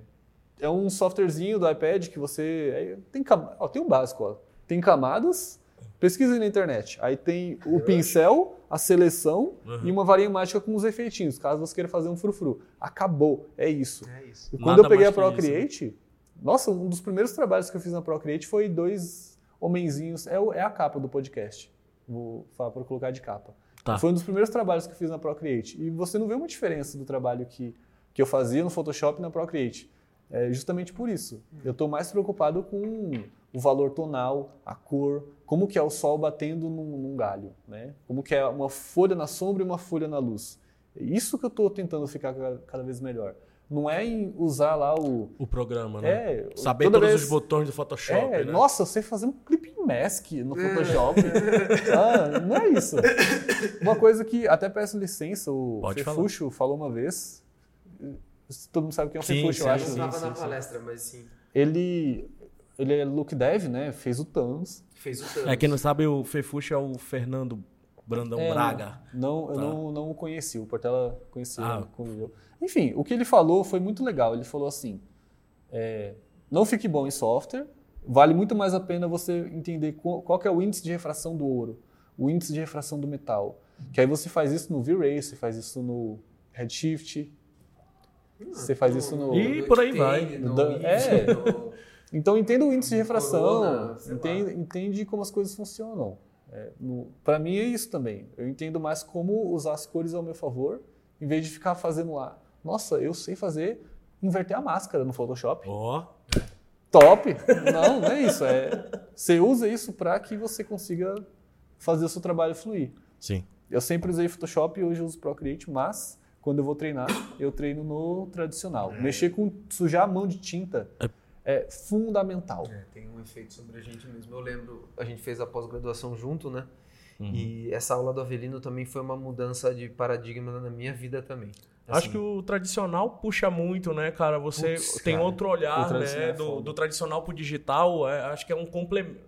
é um softwarezinho do iPad que você. Tem, ó, tem um básico, ó. Tem camadas, pesquisa na internet. Aí tem o pincel, a seleção uhum. e uma varinha mágica com os efeitinhos, caso você queira fazer um frufru. Acabou, é isso. É isso. E quando Nada eu peguei a Procreate, isso, né? nossa, um dos primeiros trabalhos que eu fiz na Procreate foi dois homenzinhos. É, é a capa do podcast. Vou falar para colocar de capa. Tá. Foi um dos primeiros trabalhos que eu fiz na Procreate. E você não vê uma diferença do trabalho que, que eu fazia no Photoshop e na Procreate. É justamente por isso. Eu estou mais preocupado com o valor tonal, a cor, como que é o sol batendo num, num, galho, né? Como que é uma folha na sombra e uma folha na luz. É isso que eu estou tentando ficar cada vez melhor. Não é em usar lá o... O programa, né? É. Saber todos vez... os botões do Photoshop, é, né? Nossa, eu sei fazer um clip mask no Photoshop. ah, não é isso. Uma coisa que até peço licença, o Pode Fefuxo falou uma vez Todo mundo sabe quem é o sim, eu acho. Eu não estava na palestra, mas sim. Ele, ele é look dev, né? Fez o Thanos. Fez o Thanos. É, quem não sabe, o Fefuxo é o Fernando Brandão é, Braga. Não, tá. eu não, não o conheci, o Portela conhecia, ah. conviveu. Enfim, o que ele falou foi muito legal. Ele falou assim, é, não fique bom em software, vale muito mais a pena você entender qual, qual é o índice de refração do ouro, o índice de refração do metal. Que aí você faz isso no V-Ray, você faz isso no Redshift, você faz isso no. E por aí vai. É. Então entenda o índice de refração, entende, entende como as coisas funcionam. É, para mim é isso também. Eu entendo mais como usar as cores ao meu favor, em vez de ficar fazendo lá. Nossa, eu sei fazer inverter a máscara no Photoshop. Ó. Oh. Top! Não, não é isso. É, você usa isso para que você consiga fazer o seu trabalho fluir. Sim. Eu sempre usei Photoshop e hoje uso Procreate, mas quando eu vou treinar, eu treino no tradicional. É. Mexer com sujar a mão de tinta é, é fundamental. É, tem um efeito sobre a gente mesmo. Eu lembro, a gente fez a pós-graduação junto, né? Uhum. E essa aula do Avelino também foi uma mudança de paradigma na minha vida também. Assim, Acho que o tradicional puxa muito, né, cara? Você Puts, tem cara, outro olhar, né? É do, do, tradicional pro digital. É, acho que é um complemento.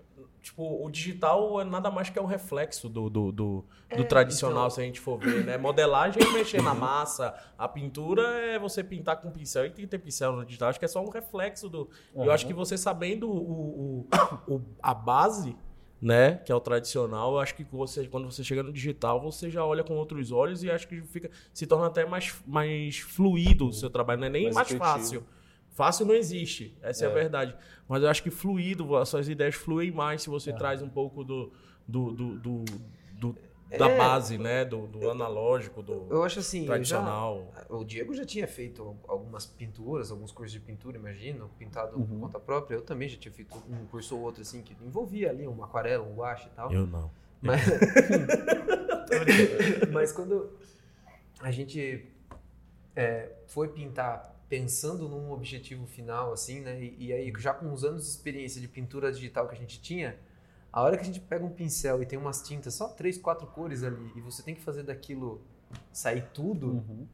Tipo, o digital é nada mais que é um reflexo do, do, do, é, do tradicional, então... se a gente for ver, né? Modelagem é mexer na massa, a pintura é você pintar com pincel e tem que ter pincel no digital. Acho que é só um reflexo do. Uhum. Eu acho que você sabendo o, o, o, a base né, que é o tradicional, eu acho que você, quando você chega no digital, você já olha com outros olhos e acho que fica, se torna até mais, mais fluido o seu trabalho, não é nem mais, mais fácil. Fácil não existe, essa é. é. a verdade. Mas eu acho que fluido, as suas ideias fluem mais se você é. traz um pouco do, do, do, do, do da é, base, né? Do, do, analógico, do eu acho assim, tradicional. Já, o Diego já tinha feito algumas pinturas, alguns cursos de pintura, imagino, pintado uhum. por conta própria. Eu também já tinha feito um curso ou outro assim que envolvia ali uma aquarela, um guache e tal. Eu não. Mas, mas quando a gente é, foi pintar pensando num objetivo final, assim, né? E, e aí já com uns anos de experiência de pintura digital que a gente tinha, a hora que a gente pega um pincel e tem umas tintas, só três, quatro cores ali, e você tem que fazer daquilo sair tudo, uhum.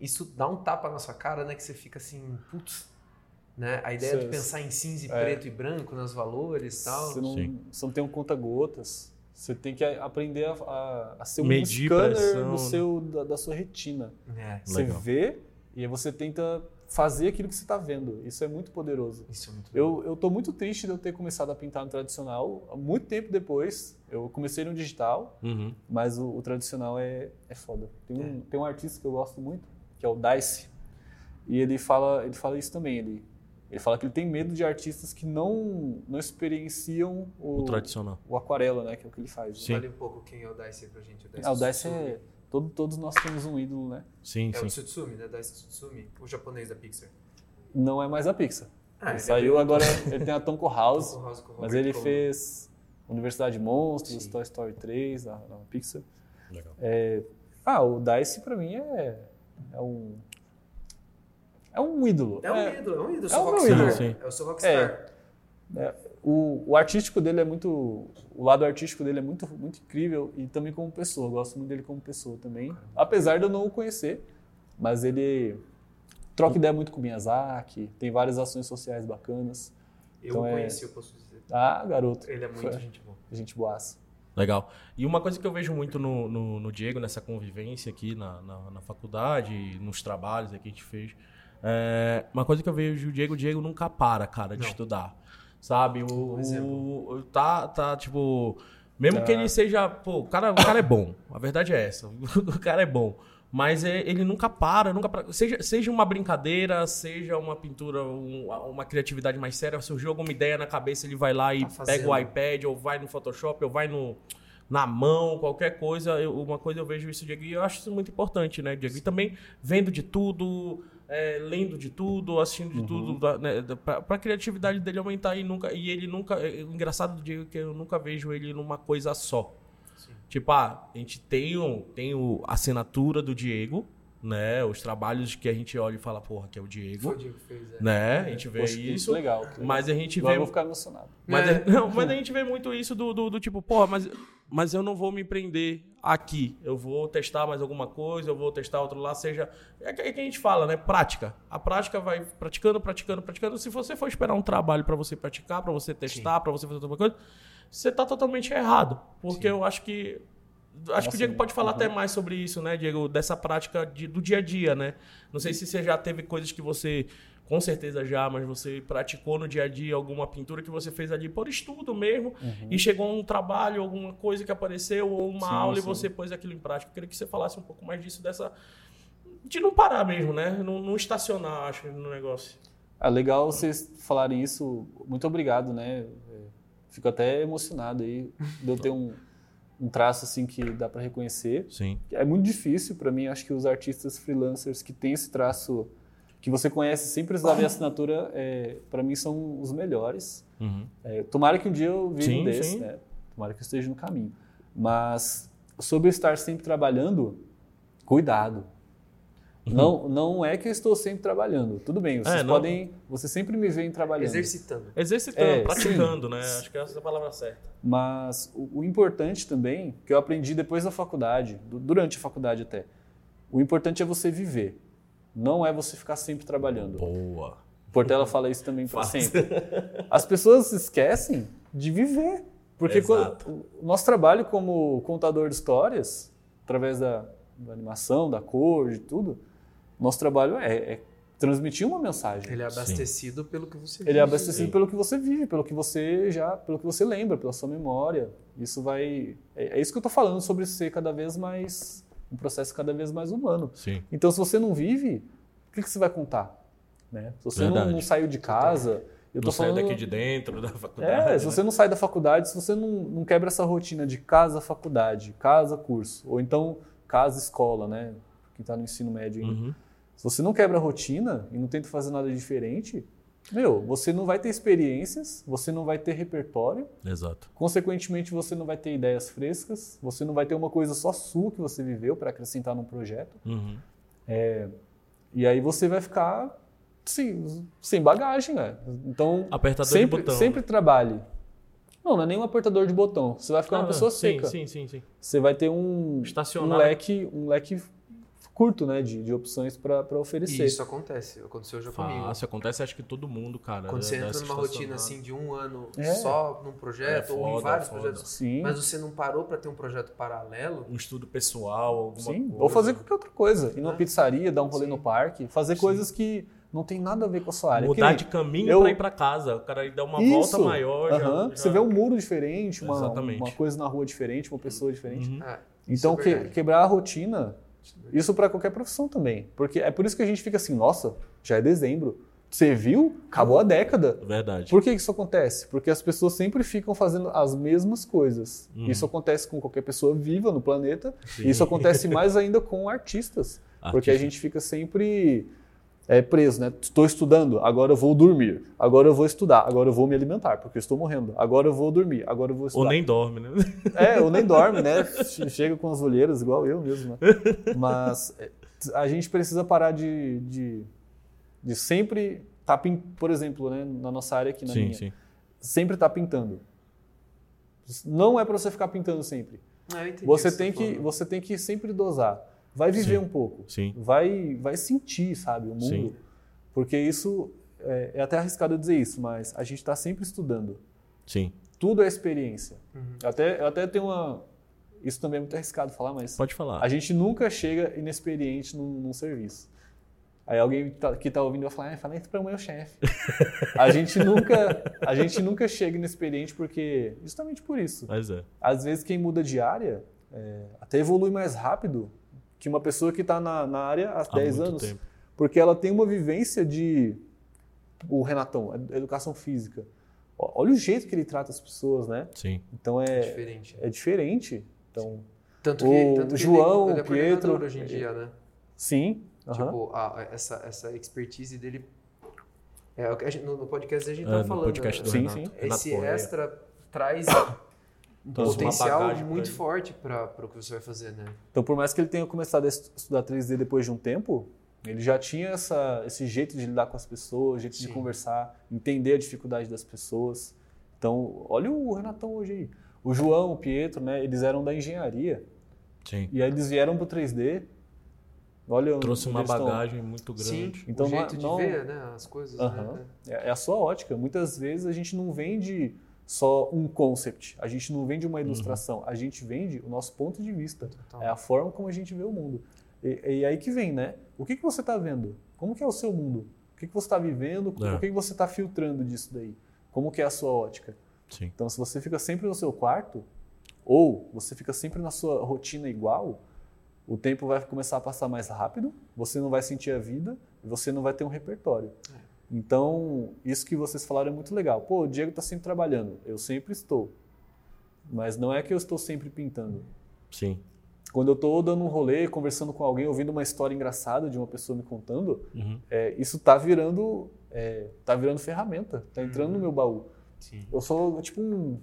isso dá um tapa na sua cara, né? Que você fica assim, putz, né? A ideia de pensar em cinza e é. preto e branco nos valores e tal. Você não, você não tem um conta-gotas. Você tem que aprender a, a, a ser um Medir scanner pressão. do seu, da, da sua retina. É. Você Legal. vê e aí você tenta fazer aquilo que você está vendo. Isso é muito poderoso. Isso é muito eu eu estou muito triste de eu ter começado a pintar no tradicional. Muito tempo depois, eu comecei no digital, uhum. mas o, o, tradicional é, é foda. Tem um, é. tem um artista que eu gosto muito, que é o Dice, e ele fala, ele fala isso também. Ele, ele fala que ele tem medo de artistas que não, não experienciam o, o tradicional. O aquarela, né? Que é o que ele faz. Sim. Fale um pouco quem é o Dice pra gente. O Dice, ah, o Dice é Todo, todos nós temos um ídolo, né? Sim, é sim. o Tsutsumi, né? Da Tsutsumi, o japonês da Pixar. Não é mais a Pixar. Ah, ele, ele saiu agora, ele tem a Tonko House, House mas ele fez Universidade de Monstros, sim. Toy Story 3, na, na Pixar. Legal. É, ah, o Dice pra mim é, é um... É um ídolo. É um é, ídolo, é um ídolo. É o meu ídolo. Sim. É o seu rockstar. É, é, o, o artístico dele é muito o lado artístico dele é muito, muito incrível e também como pessoa. Eu gosto muito dele como pessoa também. Apesar de eu não o conhecer, mas ele troca ideia muito com o Miyazaki, tem várias ações sociais bacanas. Eu então, o é conheci, é... eu posso dizer. Ah, garoto. Ele é muito Foi. gente boa. Gente boaça. Legal. E uma coisa que eu vejo muito no, no, no Diego, nessa convivência aqui na, na, na, faculdade, nos trabalhos que a gente fez, é, uma coisa que eu vejo o Diego, o Diego nunca para, cara, de não. estudar sabe? O, o, tá, tá, tipo. Mesmo que ele seja. Pô, o cara, o cara é bom. A verdade é essa. O cara é bom. Mas é, ele nunca para, nunca para. Seja, seja uma brincadeira, seja uma pintura, um, uma criatividade mais séria, surgiu alguma ideia na cabeça, ele vai lá e tá pega o iPad, ou vai no Photoshop, ou vai no, na mão, qualquer coisa. Eu, uma coisa eu vejo isso, Diego, e eu acho isso muito importante, né, Diego? E também vendo de tudo, é, lendo de tudo, assistindo de uhum. tudo, né, para a criatividade dele aumentar e nunca e ele nunca, é, o engraçado do Diego é que eu nunca vejo ele numa coisa só. Sim. Tipo, ah, a gente tem, um, tem o, a assinatura do Diego, né? Os trabalhos que a gente olha e fala, porra, que é o Diego. Foi o Diego que fez, é. Né? A gente vê Poxa, isso. Legal, Mas a gente Agora vê. Eu vou ficar emocionado. Mas, é. não, mas a gente vê muito isso do, do, do, tipo, porra, mas, mas eu não vou me prender aqui. Eu vou testar mais alguma coisa, eu vou testar outro lá, seja. É que, é que a gente fala, né? Prática. A prática vai praticando, praticando, praticando. Se você for esperar um trabalho para você praticar, para você testar, para você fazer outra coisa, você tá totalmente errado. Porque Sim. eu acho que Acho Nossa, que o Diego pode falar uhum. até mais sobre isso, né, Diego? Dessa prática de, do dia a dia, né? Não sei se você já teve coisas que você, com certeza já, mas você praticou no dia a dia alguma pintura que você fez ali por estudo mesmo uhum. e chegou um trabalho, alguma coisa que apareceu ou uma sim, aula sim. e você pôs aquilo em prática. Eu queria que você falasse um pouco mais disso, dessa. de não parar mesmo, né? Não, não estacionar, acho, no negócio. É legal vocês falarem isso. Muito obrigado, né? Fico até emocionado aí de eu ter um, um traço assim que dá para reconhecer. Sim. É muito difícil para mim, acho que os artistas freelancers que têm esse traço que você conhece sem precisar ver a assinatura, é, para mim são os melhores. Uhum. É, tomara que um dia eu vire Sim, um desse, sim. né? Tomara que eu esteja no caminho. Mas sobre estar sempre trabalhando, cuidado. Não, não é que eu estou sempre trabalhando. Tudo bem, vocês É, não- podem. Você sempre me veem trabalhando. Exercitando. Exercitando, É, praticando, né? Acho que essa é a palavra certa. Mas o, o importante também, que eu aprendi depois da faculdade, du- durante a faculdade até, o importante é você viver. Não é você ficar sempre trabalhando. Boa. Portela fala isso também para sempre. As pessoas esquecem de viver. Porque quando- o nosso trabalho como contador de histórias, através da, da animação, da cor, de tudo, nosso trabalho é, é transmitir uma mensagem. Ele é abastecido pelo que você Ele é vive. abastecido Sim. pelo que você vive, pelo que você já, pelo que você lembra, pela sua memória. Isso vai, é, é isso que eu estou falando sobre ser cada vez mais um processo cada vez mais humano. Sim. Então, se você não vive, o que, que você vai contar? Né? Se você não, não saiu de casa, eu tô Não sai falando. daqui de dentro da faculdade. É, se né? você não sai da faculdade, se você não, não quebra essa rotina de casa, faculdade, casa, curso, ou então casa, escola, né? Quem está no ensino médio ainda. Uhum. Se você não quebra a rotina e não tenta fazer nada diferente, meu, você não vai ter experiências, você não vai ter repertório, Exato. consequentemente você não vai ter ideias frescas, você não vai ter uma coisa só sua que você viveu para acrescentar num projeto. Uhum. E aí você vai ficar sem, sem bagagem, né? Então, Apertador sempre, de botão. sempre trabalhe. Não, não é nem um apertador de botão. Você vai ficar uma Ah, pessoa sim, seca. Sim, sim, sim. Você vai ter um, um leque, um leque curto, né, de, de opções para E oferecer. isso acontece. Aconteceu já comigo. Fácil, acontece acho que todo mundo, cara. Quando você entra numa rotina assim de um ano É. só num projeto É ou em foda, vários foda. projetos, Sim. mas você não parou para ter um projeto paralelo, Um estudo pessoal, alguma Sim, coisa. ou fazer qualquer outra coisa. Ir numa É. pizzaria, dar um rolê Sim. no parque, fazer Sim. coisas que não tem nada a ver com a sua área. Mudar Que de caminho eu- pra ir pra casa. O cara dá uma Isso. volta maior. já- Aham. já- Você vê um muro diferente, uma, uma coisa na rua diferente, uma pessoa diferente. Uhum. é, Então, isso é que- quebrar a rotina, isso para qualquer profissão também. Porque é por isso que a gente fica assim, nossa, já é dezembro. Você viu? Acabou a década. Verdade. Por que isso acontece? Porque as pessoas sempre ficam fazendo as mesmas coisas. Uhum. Isso acontece com qualquer pessoa viva no planeta. Sim. E isso acontece mais ainda com artistas. Porque a Artista. gente fica sempre é, preso, né? Estou estudando, agora eu vou dormir. Agora eu vou estudar, agora eu vou me alimentar, porque eu estou morrendo. Agora eu vou dormir, agora eu vou estudar. Ou nem dorme, né? É, ou nem dorme, né? Che- Chega com as olheiras, igual eu mesmo. Né? Mas é, a gente precisa parar de, de, de sempre estar, por exemplo, né, na nossa área aqui, na sim, minha, sim. sempre estar pintando. Não é para você ficar pintando sempre. Ah, eu entendi Você tem tá que, falando. você tem que sempre dosar. Vai viver Sim. um pouco. Sim. Vai, vai sentir, sabe, o mundo. Sim. Porque isso é, é até arriscado eu dizer isso, mas a gente está sempre estudando. Sim. Tudo é experiência. Uhum. Eu até, eu até tenho uma. Isso também é muito arriscado falar, mas Pode falar. a gente nunca chega inexperiente num, num serviço. Aí alguém tá- que tá ouvindo vai falar, ah, fala isso para o meu chefe. a gente nunca, a gente nunca chega inexperiente porque justamente por isso. Mas é. Às vezes quem muda de área é, até evolui mais rápido que uma pessoa que está na, na área há Há 10 muito anos, tempo. porque ela tem uma vivência de o Renatão, educação física. Olha o jeito que ele trata as pessoas, né? Sim. Então É é, diferente. é diferente. Então, Tanto O que, tanto que João, ele, ele é o Pietro, hoje em dia, né? sim. aham. Tipo, a- a- essa, essa expertise dele. É, o que a gente- no, no podcast a gente tava no falando. podcast do né? Sim, Renato. sim. Renato Esse Correia. extra traz um Trouxe uma potencial bagagem muito forte para o que você vai fazer, né? Então, por mais que ele tenha começado a estu- estudar 3D depois de um tempo, ele já tinha essa, esse jeito de lidar com as pessoas, jeito de Sim. conversar, entender a dificuldade das pessoas. Então, olha o Renatão hoje aí. O João, o Pietro, né? Eles eram da engenharia Sim. e aí eles vieram pro 3D. Olha Trouxe uma eles estão. bagagem muito Sim, grande. Então, o não é- jeito de não- ver né, as coisas. Aham. Né? É é a sua ótica. Muitas vezes a gente não vende só um concept, a gente não vende uma ilustração, a gente vende o nosso ponto de vista. Total. É a forma como a gente vê o mundo. E, e aí que vem, né? O que, que você está vendo? Como que é o seu mundo? O que, que você está vivendo? É. O que, que você está filtrando disso daí? Como que é a sua ótica? Sim. Então, se você fica sempre no seu quarto, ou você fica sempre na sua rotina igual, o tempo vai começar a passar mais rápido, você não vai sentir a vida e você não vai ter um repertório. Então, isso que vocês falaram é muito legal. Pô, o Diego está sempre trabalhando. Eu sempre estou. Mas não é que eu estou sempre pintando. Sim. Quando eu estou dando um rolê, conversando com alguém, ouvindo uma história engraçada de uma pessoa me contando, Uhum. é, isso está virando, é, tá virando ferramenta, está entrando no meu baú. Sim. Eu sou tipo um,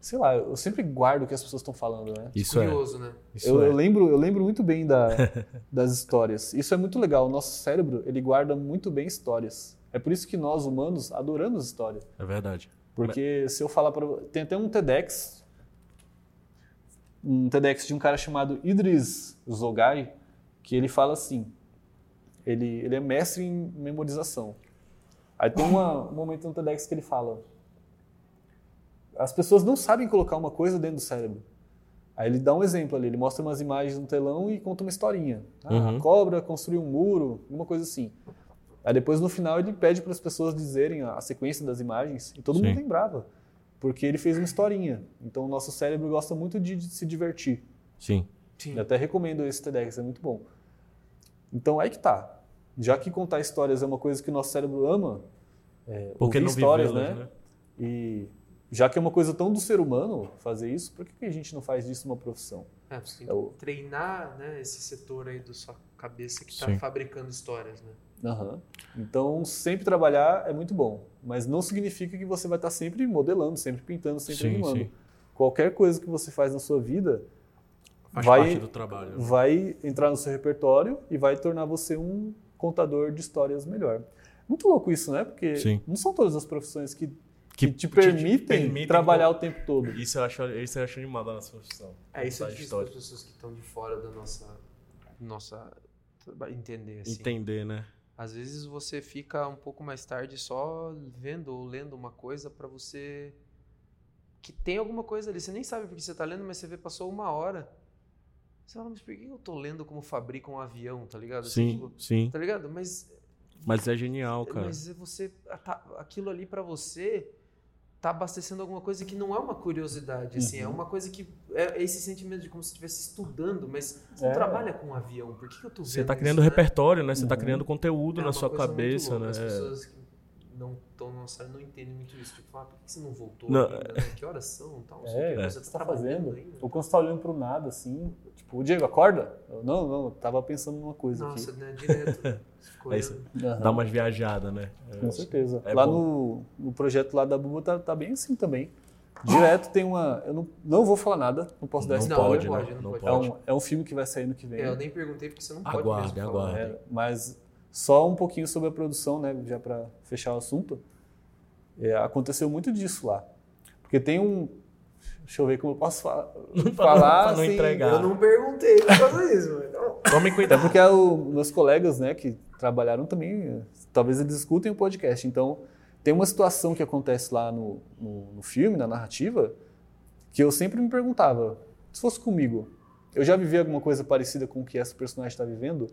sei lá, eu sempre guardo o que as pessoas estão falando, né? Isso é. Curioso, né? Isso Eu, é. eu lembro, eu lembro muito bem da, das histórias. Isso é muito legal. O nosso cérebro ele guarda muito bem histórias. É por isso que nós humanos adoramos história. É verdade. Porque se eu falar para tem até um TEDx, um TEDx de um cara chamado Idris Zogai, que ele fala assim, ele, ele é mestre em memorização. Aí tem uma, um momento no TEDx que ele fala, as pessoas não sabem colocar uma coisa dentro do cérebro. Aí ele dá um exemplo ali, ele mostra umas imagens no telão e conta uma historinha. Ah, Uhum. a cobra construiu um muro, alguma coisa assim. Aí depois no final ele pede para as pessoas dizerem a, sequência das imagens e todo Sim. mundo lembrava, porque ele fez uma historinha. Então o nosso cérebro gosta muito de, de se divertir. Sim. Sim. Eu até recomendo esse TEDx, é muito bom. Então aí que tá. Já que contar histórias é uma coisa que o nosso cérebro ama, é, Porque ouvir não histórias, né? né? E já que é uma coisa tão do ser humano fazer isso, por que, que a gente não faz disso uma profissão? É, você tem É o- que treinar né, esse setor aí da sua cabeça que está fabricando histórias, né? Aham. Então, sempre trabalhar é muito bom, mas não significa que você vai estar sempre modelando, sempre pintando, sempre Sim, animando. sim. Qualquer coisa que você faz na sua vida Faz vai, parte do trabalho. né? vai entrar no seu repertório e vai tornar você um contador de histórias melhor. Muito louco isso, né? Porque Sim. não são todas as profissões que, Que que te te permitem, permitem trabalhar o tempo todo. Isso eu acho, isso eu acho animado da nossa profissão. É, isso é difícil para as pessoas que estão de fora da nossa, nossa entender, assim. Entender, né? Às vezes você fica um pouco mais tarde só vendo ou lendo uma coisa para você que tem alguma coisa ali. Você nem sabe porque você tá lendo, mas você vê passou uma hora. Você fala, mas por que eu tô lendo como fabrica um avião, tá ligado? Assim, Sim, tipo, sim. tá ligado? Mas Mas é genial, cara. mas é você tá- aquilo ali pra você tá abastecendo alguma coisa que não é uma curiosidade, assim, é Uhum. uma coisa que é esse sentimento de como se estivesse estudando, mas você não É. trabalha com um avião. Por que, que eu tô vendo Você tá isso, criando né? repertório, né? Você tá Uhum. criando conteúdo É na sua cabeça, né? As pessoas não estão na nossa área não entendem muito isso. Tipo, ah, por que você não voltou Não, ainda, né? Que horas são? Tal, não o É, o você que tá você tá trabalhando fazendo? ainda. Ou quando você tá olhando pro nada, assim, tipo, o Diego, acorda? Eu, não, não, eu tava pensando numa coisa Nossa, aqui. né? Direto. Você ficou É isso. Dá umas viajadas, né? Com certeza. É lá no, no projeto lá da Buba tá, tá bem assim também. Direto tem uma. Eu não, não vou falar nada, não posso dar Não spoiler. pode, não né? pode, não Não pode. É um, é um filme que vai sair no que vem. É, eu nem perguntei porque você não pode Aguarde, mesmo falar. aguarde. É, mas só um pouquinho sobre a produção, né? Já para fechar o assunto. É, aconteceu muito disso lá. Porque tem um. Deixa eu ver como eu posso fa- falar. pra não assim, entregar. Eu não perguntei por causa disso, então, Tome Até cuidado. porque o, meus colegas, né, que trabalharam também, talvez eles escutem o podcast. Então, tem uma situação que acontece lá no, no, no filme, na narrativa, que eu sempre me perguntava: se fosse comigo, eu já vivi alguma coisa parecida com o que essa personagem está vivendo?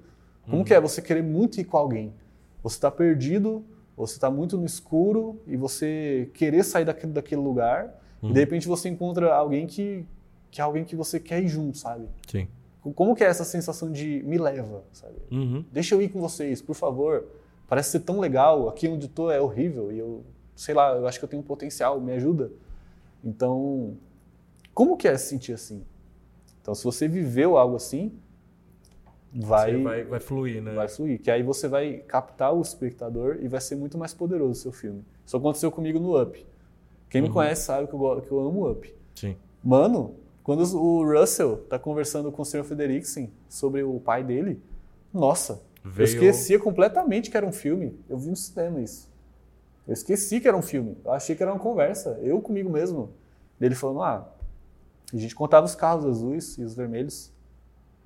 Como que é você querer muito ir com alguém? Você está perdido, você está muito no escuro e você querer sair daquele, daquele lugar e de repente você encontra alguém que, que é alguém que você quer ir junto, sabe? Sim. Como que é essa sensação de me leva, sabe? Uhum. Deixa eu ir com vocês, por favor. Parece ser tão legal, aqui onde estou é horrível e eu, sei lá, eu acho que eu tenho um potencial, me ajuda. Então, como que é se sentir assim? Então, se você viveu algo assim, vai, vai, vai, vai fluir, né? fluir. Que aí você vai captar o espectador e vai ser muito mais poderoso o seu filme. Isso aconteceu comigo no Up. Quem me Uhum. conhece sabe que eu, que eu amo Up. Sim. Mano, quando o Russell tá conversando com o Sr. Frederiksen sobre o pai dele, nossa, eu Veio- esquecia completamente que era um filme. Eu vi no cinema isso. Eu esqueci que era um filme. Eu achei que era uma conversa. Eu comigo mesmo. Dele falando, ah, a gente contava os carros azuis e os vermelhos.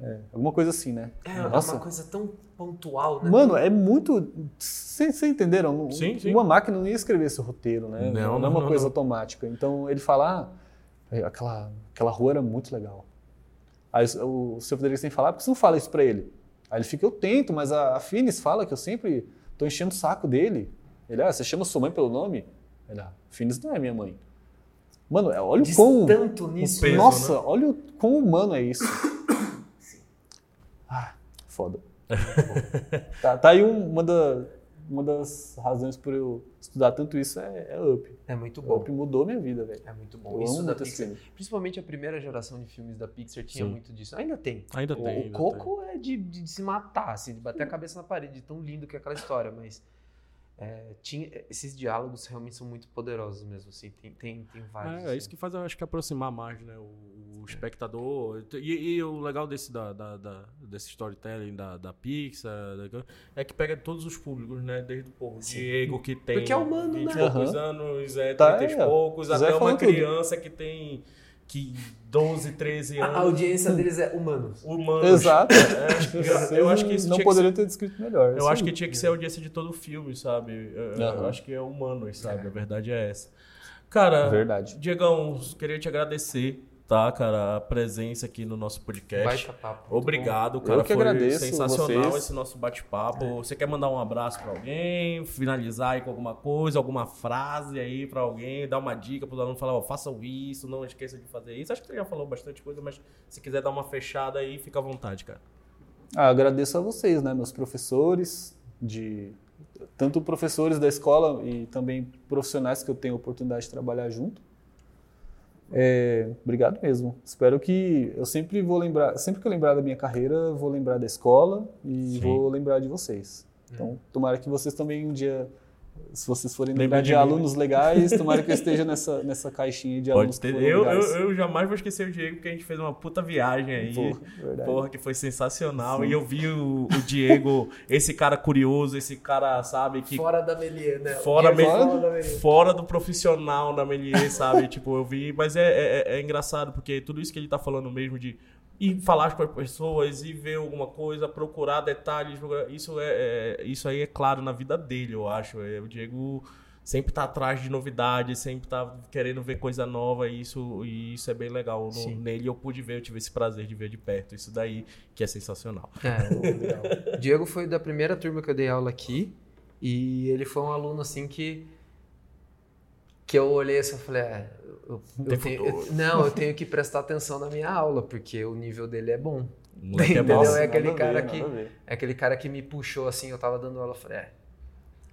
É, alguma coisa assim, né? é Nossa. uma coisa tão pontual, né? Mano, é muito. Vocês entenderam? Sim, sim. Uma máquina não ia escrever esse roteiro, né? Não, é não, uma não, coisa não. automática. Então ele fala: ah, é, aquela, aquela rua era muito legal. Aí o, o seu Frederico tem que falar, por que você não fala isso pra ele? Aí ele fica: eu tento, mas a, a Finis fala que eu sempre tô enchendo o saco dele. Ele: ah, você chama sua mãe pelo nome? Ele: ah, Finis não é minha mãe. Mano, é, olha o quão. tanto nisso. peso, Nossa, né? olha o quão humano é isso. Foda. tá, tá aí um- uma da- uma das razões por eu estudar tanto isso é, é Up. É muito bom. Up mudou minha vida, velho. É muito bom. Eu isso amo da muito esse Pixar. filme. Principalmente a primeira geração de filmes da Pixar tinha Sim. muito disso. Ainda tem. Ainda O- tem. O ainda Coco é de, de se matar, assim, de bater a cabeça na parede, de tão lindo que é aquela história, mas é, tinha, esses diálogos realmente são muito poderosos mesmo, assim, tem, tem, tem vários. É, é assim. isso que faz, eu acho que aproximar mais, né? O, o espectador. E, e o legal desse, da, da- da- desse storytelling da, da Pixar da- é que pega todos os públicos, né? Desde o povo Diego, que tem Porque é humano, 20 e né? poucos Aham. anos, é, Tá, 30 e é. poucos, até uma falou tudo. criança que tem que 12, 13 A anos. audiência deles é humanos. Humanos. Exato. É, eu acho que isso não tinha que poderia ter descrito melhor. Eu acho aí. que tinha que ser a audiência de todo o filme, sabe? Eu, eu Aham. acho que é humanos, sabe? A verdade é essa. Cara, Verdade. Diegão, queria te agradecer, tá, cara, a presença aqui no nosso podcast. Baita papo. Obrigado, cara. que Foi agradeço sensacional vocês. esse nosso bate-papo. Você quer mandar um abraço pra alguém, finalizar aí com alguma coisa, alguma frase aí pra alguém, dar uma dica pro aluno falar, ó, façam isso, não esqueça de fazer isso. Acho que você já falou bastante coisa, mas se quiser dar uma fechada aí, fica à vontade, cara. Ah, agradeço a vocês, né, meus professores, de tanto professores da escola e também profissionais que eu tenho a oportunidade de trabalhar junto. É, obrigado mesmo. Espero que eu sempre vou lembrar, sempre que eu lembrar da minha carreira, vou lembrar da escola e Sim. vou lembrar de vocês. Então, tomara que vocês também um dia, se vocês forem lembrar de de, alunos legais, tomara que eu esteja nessa, nessa caixinha de alunos Pode ter. que foram Eu, eu, eu jamais vou esquecer o Diego, porque a gente fez uma puta viagem aí. Porra, verdade. Porra, que foi sensacional. E eu vi o, o Diego, esse cara curioso, esse cara, sabe, que Fora da Melier, né? Fora, Fora, me- da Melier. fora do profissional da Melier, sabe? tipo, eu vi, mas é, é, é engraçado, porque tudo isso que ele tá falando mesmo de ir falar com as pessoas e ver alguma coisa, procurar detalhes, isso é, é- isso aí é claro na vida dele, eu acho. É, o Diego sempre tá atrás de novidades, sempre tá querendo ver coisa nova e isso, e isso é bem legal. No- Sim. nele eu pude ver, eu tive esse prazer de ver de perto, isso daí que é sensacional. É. Diego foi da primeira turma que eu dei aula aqui e ele foi um aluno assim que que eu olhei assim e falei, é, eu, eu tenho, eu- não, eu tenho que prestar atenção na minha aula porque o nível dele é bom. O moleque é Entendeu? bom. é aquele ver, cara nada que- ver. É aquele cara que me puxou assim, eu tava dando aula, eu falei, é,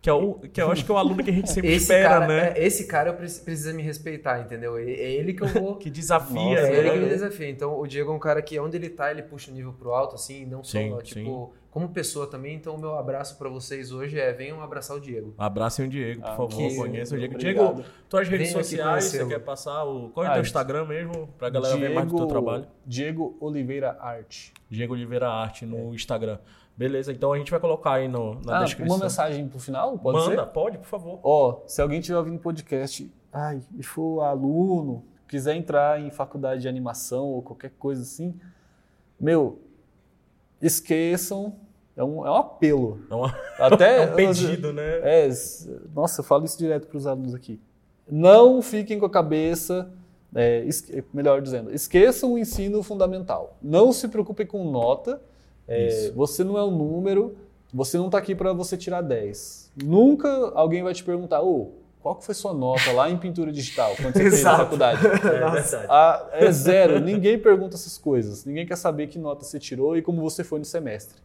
Que, é o, que eu acho que é o aluno que a gente sempre esse espera, cara, né? é, esse cara precisa me respeitar, entendeu? É, é ele que eu vou Que desafia, Nossa, É né? ele que me desafia. Então, o Diego é um cara que, onde ele tá, ele puxa o nível pro alto, assim, não só, Sim, tipo, como pessoa também. Então, o meu abraço pra vocês hoje é: venham abraçar o Diego. Abracem o Diego, por Ah, favor, que- conheça o Diego. obrigado. Diego, tuas redes aqui sociais, você quer passar o. Qual é o Ah, teu Instagram mesmo? Pra galera ver mais do teu trabalho. Diego Oliveira Arte. Diego Oliveira Arte no Instagram. Beleza, então a gente vai colocar aí no, na ah, descrição. uma mensagem pro final, pode Manda, ser? pode, por favor. Ó, se alguém estiver ouvindo podcast, ai, e for aluno, quiser entrar em faculdade de animação ou qualquer coisa assim, meu, esqueçam, é um, é um apelo. É, uma- Até é um pedido, né? É, nossa, eu falo isso direto para os alunos aqui. Não fiquem com a cabeça, é, melhor dizendo, esqueçam o ensino fundamental. Não se preocupem com nota. É, você não é um número, você não está aqui para você tirar 10. Nunca alguém vai te perguntar, ô, qual que foi sua nota lá em pintura digital quando você fez na faculdade? É verdade. Ah, é zero. Ninguém pergunta essas coisas. Ninguém quer saber que nota você tirou e como você foi no semestre.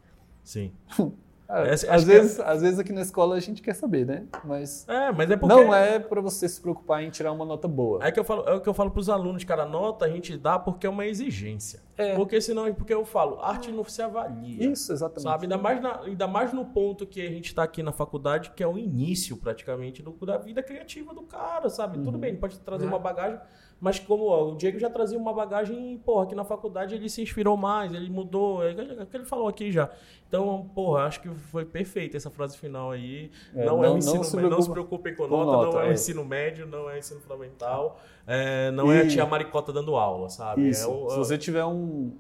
Sim. Ah, Essa- às, que é- vezes, às vezes aqui na escola a gente quer saber, né? Mas É, mas é porque. não é para você se preocupar em tirar uma nota boa. É, que eu falo, é o que eu falo pros alunos, cara, nota a gente dá porque é uma exigência. É. Porque senão, porque eu falo, arte não se avalia. Isso, exatamente. Sabe? Ainda mais, na- ainda mais no ponto que a gente está aqui na faculdade, que é o início, praticamente, do- da vida criativa do cara, sabe? Tudo bem, ele pode trazer É. uma bagagem, mas como ó, o Diego já trazia uma bagagem, porra, aqui na faculdade ele se inspirou mais, ele mudou, é o que ele falou aqui já. Então, porra, acho que foi perfeita essa frase final aí. É, não, é não- o ensino não se médio, não se preocupem com com nota, nota, não é o é. ensino médio, não é ensino fundamental, é, não é a E- tia Maricota dando aula, sabe? Isso. É o- Se você tiver um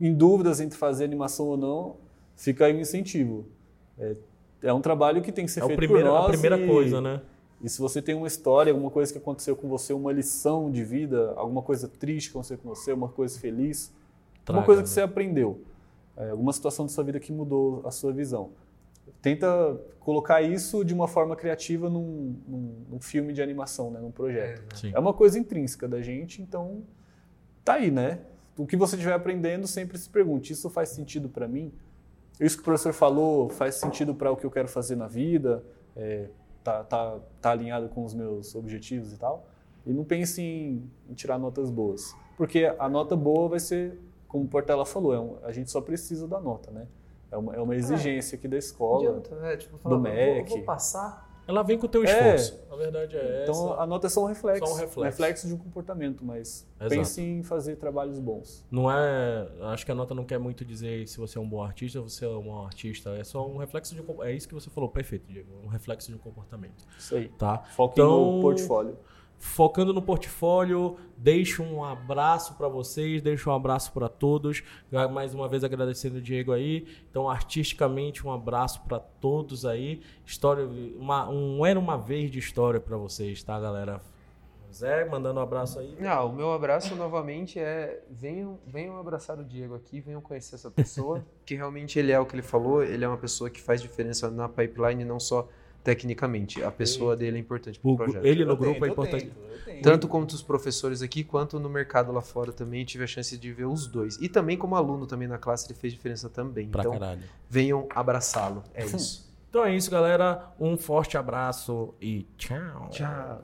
em dúvidas entre fazer animação ou não, fica aí um incentivo. É, é um trabalho que tem que ser é feito primeiro, por nós a primeira e- coisa, né? E se você tem uma história, alguma coisa que aconteceu com você, uma lição de vida, alguma coisa triste que aconteceu com você, uma coisa feliz, Traga, uma coisa que né? você aprendeu, é, alguma situação da sua vida que mudou a sua visão. Tenta colocar isso de uma forma criativa num, num- num filme de animação, né, num projeto. Sim. É uma coisa intrínseca da gente, então tá aí, né? O que você estiver aprendendo, sempre se pergunte: isso faz sentido para mim? isso que o professor falou faz sentido para o que eu quero fazer na vida, é, tá, tá, tá alinhado com os meus objetivos e tal. E não pense em, em tirar notas boas, porque a nota boa vai ser, como o Portela falou, é um, a gente só precisa da nota, né? É uma, é uma exigência aqui da escola, Adianta, né? Tipo, do vou- MEC. Vou, passar. Ela vem com o teu É. esforço. A verdade é Então essa. a nota é só um reflexo, Só um reflexo. de um comportamento, mas Exato. pense em fazer trabalhos bons. Não é. Acho que a nota não quer muito dizer se você é um bom artista ou você é um mau artista. É só um reflexo de um. É isso que você falou, perfeito, Diego. Um reflexo de um comportamento. Isso aí. Tá? Foque Então- no portfólio. Focando no portfólio, deixo um abraço para vocês, deixo um abraço para todos. Mais uma vez agradecendo o Diego aí. Então, artisticamente, um abraço para todos aí. História, uma, um era uma vez de história para vocês, tá, galera? Zé, mandando um abraço aí. Não, o meu abraço novamente é venham, venham abraçar o Diego aqui, venham conhecer essa pessoa, que realmente ele é o que ele falou, ele é uma pessoa que faz diferença na pipeline, não só tecnicamente. A pessoa dele é importante para O- projeto. ele no Eu grupo tento, é eu importante. tento, eu tento. Tanto quanto os professores aqui, quanto no mercado lá fora também, tive a chance de ver os dois. E também como aluno também na classe, ele fez diferença também. Pra então, caralho. venham abraçá-lo. É isso. Então é isso, galera. Um forte abraço e tchau. Tchau.